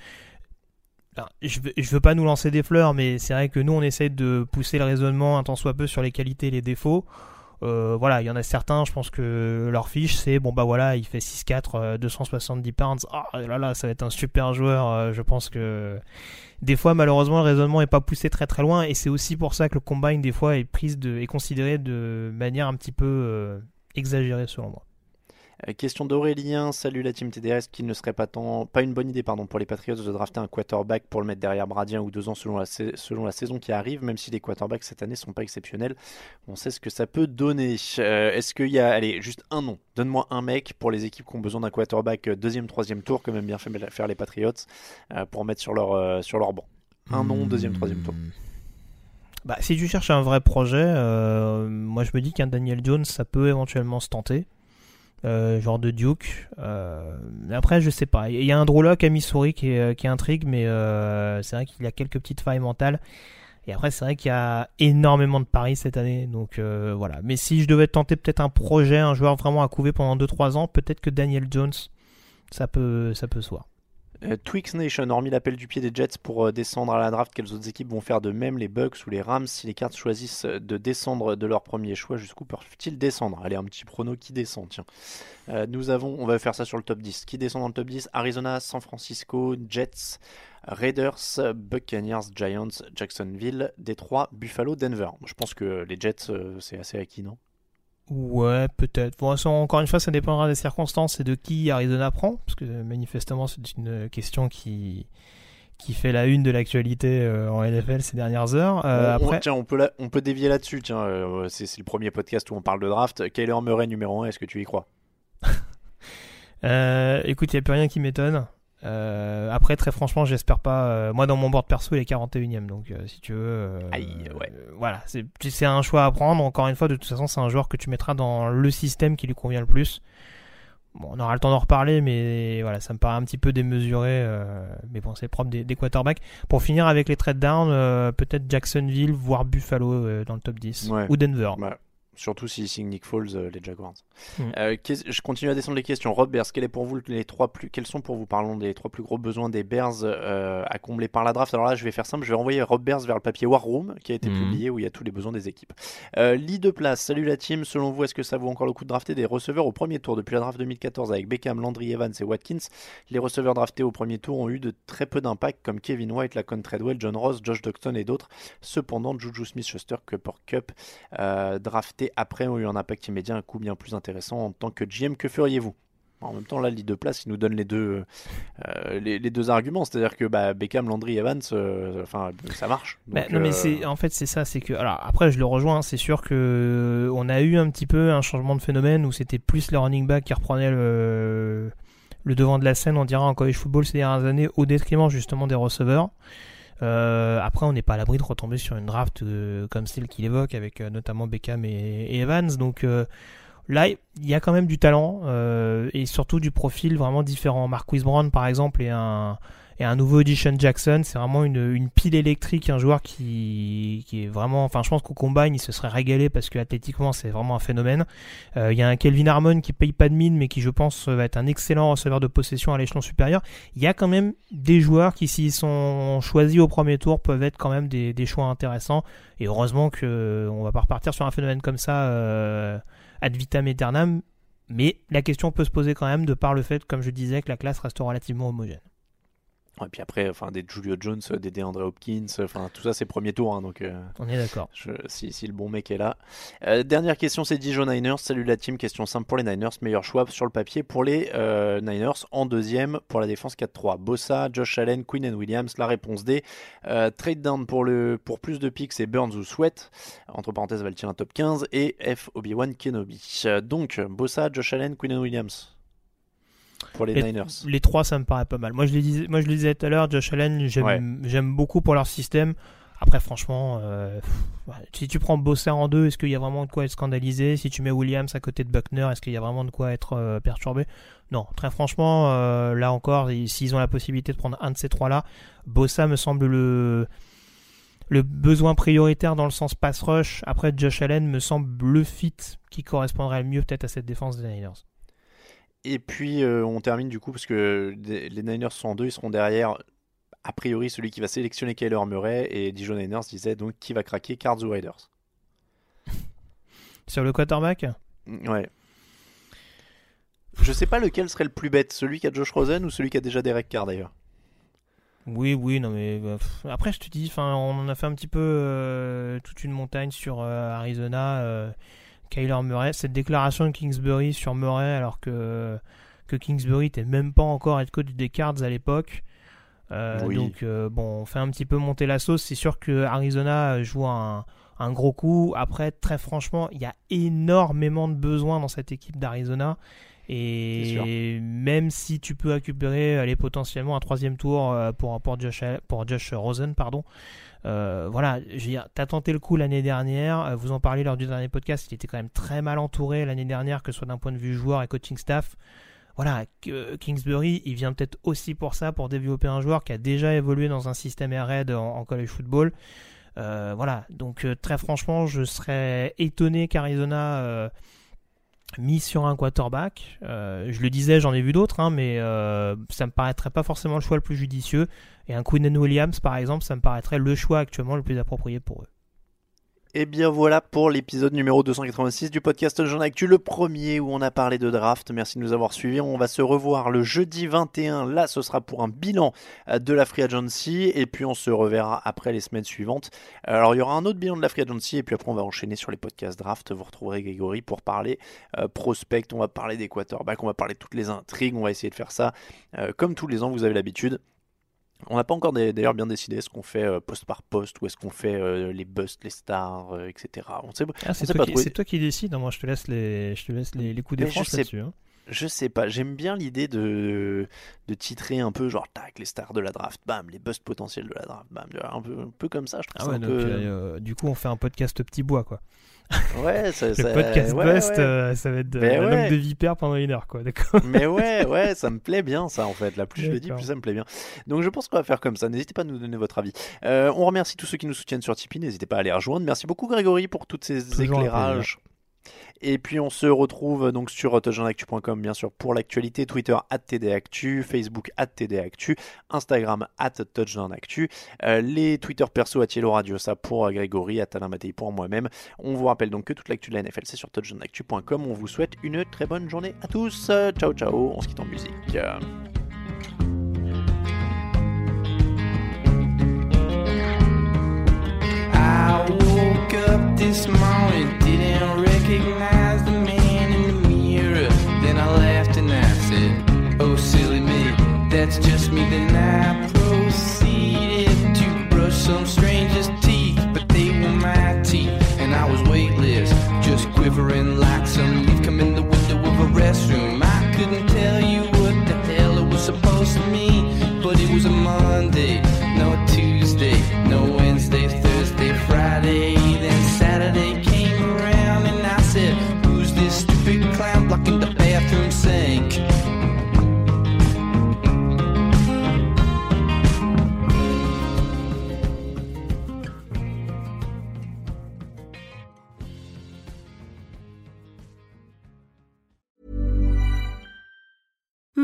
je veux, veux pas nous lancer des fleurs, mais c'est vrai que nous, on essaie de pousser le raisonnement un tant soit peu sur les qualités et les défauts. Euh, voilà, il y en a certains, je pense que leur fiche, c'est bon bah voilà, il fait 6-4, 270 euh, pounds. Ah là là, ça va être un super joueur. Euh, je pense que des fois, malheureusement, le raisonnement est pas poussé très très loin, et c'est aussi pour ça que le combine des fois est prise de, est considéré de manière un petit peu exagérée selon moi. Euh, question d'Aurélien, salut la team TDS, qu'il ne serait pas, tant, pas une bonne idée pardon, pour les Patriots de drafter un quarterback pour le mettre derrière Bradien ou deux ans selon la, selon la saison qui arrive, même si les quarterbacks cette année sont pas exceptionnels? On sait ce que ça peut donner. Euh, est-ce qu'il y a, allez, juste un nom, donne-moi un mec pour les équipes qui ont besoin d'un quarterback euh, deuxième, troisième tour, comme même bien faire les Patriots, pour mettre sur leur, sur leur banc. Un nom, deuxième, troisième tour. Bah, si tu cherches un vrai projet, moi je me dis qu'un Daniel Jones, ça peut éventuellement se tenter. Euh, genre de Duke. Euh, après, je sais pas. Il y a un Drolock à Missouri qui, euh, qui intrigue, mais c'est vrai qu'il a quelques petites failles mentales. Et après, c'est vrai qu'il y a énormément de paris cette année. Donc voilà. Mais si je devais tenter peut-être un projet, un joueur vraiment à couver pendant 2-3 ans, peut-être que Daniel Jones, ça peut, ça peut se. Euh, Twix Nation, hormis l'appel du pied des Jets pour euh, descendre à la draft, quelles autres équipes vont faire de même Les Bucks ou les Rams Si les cartes choisissent euh, de descendre de leur premier choix, jusqu'où peuvent-ils descendre? Allez, un petit prono qui descend, tiens. nous avons, on va faire ça sur le top 10. Qui descend dans le top 10 Arizona, San Francisco, Jets, Raiders, Buccaneers, Giants, Jacksonville, Detroit, Buffalo, Denver. Je pense que les Jets, c'est assez acquis, non? Ouais, peut-être. Bon, encore une fois, ça dépendra des circonstances et de qui Arizona prend, parce que manifestement, c'est une question qui qui fait la une de l'actualité euh, en NFL ces dernières heures. Euh, après... tiens, on peut, on peut dévier là-dessus. Tiens, euh, c'est, le premier podcast où on parle de draft. Kyler Murray numéro 1, est-ce que tu y crois? [LAUGHS] Écoute, il n'y a plus rien qui m'étonne. Euh, après, très franchement, j'espère pas. Euh, moi, dans mon board perso, il est 41ème. Donc, euh, si tu veux. Aïe, ouais. voilà, c'est un choix à prendre. Encore une fois, de toute façon, c'est un joueur que tu mettras dans le système qui lui convient le plus. Bon, on aura le temps d'en reparler, mais voilà, ça me paraît un petit peu démesuré. mais bon, c'est propre des, des, quarterbacks. Pour finir avec les trade down, peut-être Jacksonville, voire Buffalo dans le top 10. Ou Denver. Surtout si signe Nick Foles, euh, les Jaguars. Mm. Euh, je continue à descendre les questions. Rob Bears, quel est pour vous les trois plus, quels sont pour vous, parlons des trois plus gros besoins des Bears euh, à combler par la draft? Alors là, je vais faire simple, je vais renvoyer Rob Bears vers le papier War Room qui a été mm. publié où il y a tous les besoins des équipes. lit de place, salut la team. Selon vous, est-ce que ça vaut encore le coup de drafter des receveurs au premier tour? Depuis la draft 2014 avec Beckham, Landry, Evans et Watkins Les receveurs draftés au premier tour ont eu de très peu d'impact comme Kevin White, Lacon Treadwell, John Ross, Josh Docton et d'autres. Cependant, Juju Smith-Schuster, Cooper Cup, après ont eu un impact immédiat, un coup bien plus intéressant en tant que GM. Que feriez-vous? En même temps, là, le de place, il nous donne les deux, euh, les, deux arguments. C'est-à-dire que bah, Beckham, Landry, Evans, euh, enfin, ça marche. Bah, non, mais euh, c'est, en fait, c'est ça. C'est que, alors après, je le rejoins. C'est sûr que on a eu un petit peu un changement de phénomène où c'était plus les running back qui reprenaient le, le devant de la scène, on dirait en college football ces dernières années, au détriment justement des receveurs. Euh, après, on n'est pas à l'abri de retomber sur une draft euh, comme celle qu'il évoque, avec euh, notamment Beckham et, et Evans. Donc là, il y a quand même du talent et surtout du profil vraiment différent. Marquis Brown, par exemple, est un et un nouveau Edition Jackson, c'est vraiment une, une, pile électrique, un joueur qui, qui est vraiment, enfin je pense qu'au combine il se serait régalé parce que athlétiquement c'est vraiment un phénomène. Euh, il y a un Kelvin Harmon qui paye pas de mine mais qui je pense va être un excellent receveur de possession à l'échelon supérieur. Il y a quand même des joueurs qui s'ils sont choisis au premier tour peuvent être quand même des, des choix intéressants et heureusement que on va pas repartir sur un phénomène comme ça euh, ad vitam aeternam. Mais la question peut se poser quand même de par le fait, comme je disais, que la classe reste relativement homogène. Et puis après, enfin, des Julio Jones, des DeAndre Hopkins, enfin, tout ça, c'est premier tour. Hein, donc, euh, On est d'accord. Si, si, le bon mec est là. Euh, dernière question, c'est Dijon Niners. Salut la team. Question simple pour les Niners. Meilleur choix sur le papier pour les euh, Niners. En deuxième, pour la défense 4-3. Bossa, Josh Allen, Quinn and Williams. La réponse D. trade down pour, le, pour plus de picks, c'est Burns ou Sweat. Entre parenthèses, va le tirer un top 15. Et F, Obi-Wan Kenobi. donc, Bossa, Josh Allen, Quinn and Williams pour les, Niners. Les trois, ça me paraît pas mal. Moi, je, les disais, moi, je le disais tout à l'heure, Josh Allen, j'aime beaucoup pour leur système. Après, franchement, euh, si tu prends Bossa en deux, est-ce qu'il y a vraiment de quoi être scandalisé? Si tu mets Williams à côté de Buckner, est-ce qu'il y a vraiment de quoi être euh, perturbé? Non, très franchement, euh, là encore, s'ils ont la possibilité de prendre un de ces trois-là, Bossa me semble le, le besoin prioritaire dans le sens pass rush. Après, Josh Allen me semble le fit qui correspondrait le mieux peut-être à cette défense des Niners. Et puis euh, on termine du coup parce que les Niners sont en deux, ils seront derrière. A priori, celui qui va sélectionner Kyler Murray et Dijon Niners disait donc qui va craquer Cards ou Raiders. Sur le quarterback? Mm, Ouais. Je sais pas lequel serait le plus bête, celui qui a Josh Rosen ou celui qui a déjà Derek Carr d'ailleurs. Oui, oui, non mais euh, après je te dis, enfin on en a fait un petit peu euh, toute une montagne sur Arizona. Kyler Murray. Cette déclaration de Kingsbury sur Murray, alors que, que Kingsbury n'était même pas encore head coach des Cards à l'époque. Euh, donc, euh, bon, on fait un petit peu monter la sauce. C'est sûr que Arizona joue un, un, gros coup. Après, très franchement, il y a énormément de besoins dans cette équipe d'Arizona. Et même si tu peux récupérer aller potentiellement un troisième tour euh, pour, pour, Josh, pour Josh Rosen, pardon, euh, voilà, t'as tenté le coup l'année dernière, euh, vous en parlez lors du dernier podcast, il était quand même très mal entouré l'année dernière, que ce soit d'un point de vue joueur et coaching staff. Voilà, Kingsbury, il vient peut-être aussi pour ça, pour développer un joueur qui a déjà évolué dans un système air raid en, college football. Euh, voilà, donc très franchement, je serais étonné qu'Arizona mis sur un quarterback. je le disais, j'en ai vu d'autres, hein, mais ça me paraîtrait pas forcément le choix le plus judicieux. Et un Quinn Williams, par exemple, ça me paraîtrait le choix actuellement le plus approprié pour eux. Et bien voilà pour l'épisode numéro 286 du podcast Jean Actu, le premier où on a parlé de draft. Merci de nous avoir suivis. On va se revoir le jeudi 21. Là, ce sera pour un bilan euh, de la Free Agency. Et puis on se reverra après les semaines suivantes. Alors il y aura un autre bilan de la Free Agency. Et puis après, on va enchaîner sur les podcasts draft. Vous retrouverez Grégory pour parler euh, prospect. On va parler des quarterbacks. On va parler de toutes les intrigues. On va essayer de faire ça euh, comme tous les ans. Vous avez l'habitude. On n'a pas encore d'ailleurs bien décidé ce qu'on fait euh, poste par poste ou est-ce qu'on fait euh, les busts, les stars, euh, etc. On sait, ah, c'est toi, toi, qui décides, hein. moi je te laisse les, je te laisse les, coups des là-dessus. Hein. Je sais pas, j'aime bien l'idée de, de titrer un peu genre tac, les stars de la draft, bam, les busts potentiels de la draft, bam, un peu, un peu comme ça, je trouve ah ça peu... du coup on fait un podcast petit bois quoi. Ouais, ça, le podcast Bust, euh, ça va être de, un de vipère pendant une heure, quoi, d'accord Mais ouais, ouais, ça me plaît bien, ça, en fait. Là, plus je le dis, plus ça me plaît bien. Donc, je pense qu'on va faire comme ça. N'hésitez pas à nous donner votre avis. Euh, on remercie tous ceux qui nous soutiennent sur Tipeee. N'hésitez pas à les rejoindre. Merci beaucoup, Grégory, pour tous ces éclairages. Et puis on se retrouve donc sur touchdownactu.com bien sûr pour l'actualité, Twitter at TDActu, Facebook at TDActu, Instagram at touchdownactu, euh, les Twitter perso at Yellow Radio, ça pour Grégory, at Alain pour moi-même. On vous rappelle donc que toute l'actu de la NFL c'est sur touchdownactu.com. On vous souhaite une très bonne journée à tous. Ciao ciao, on se quitte en musique. Recognize the man in the mirror. Then I laughed and I said, Oh, silly me, that's just me. Then I proceeded to brush some stranger's teeth, but they were my teeth, and I was weightless, just quivering like some leaf come in the window of a restroom. I couldn't tell you what the hell it was supposed to mean, but it was a Monday,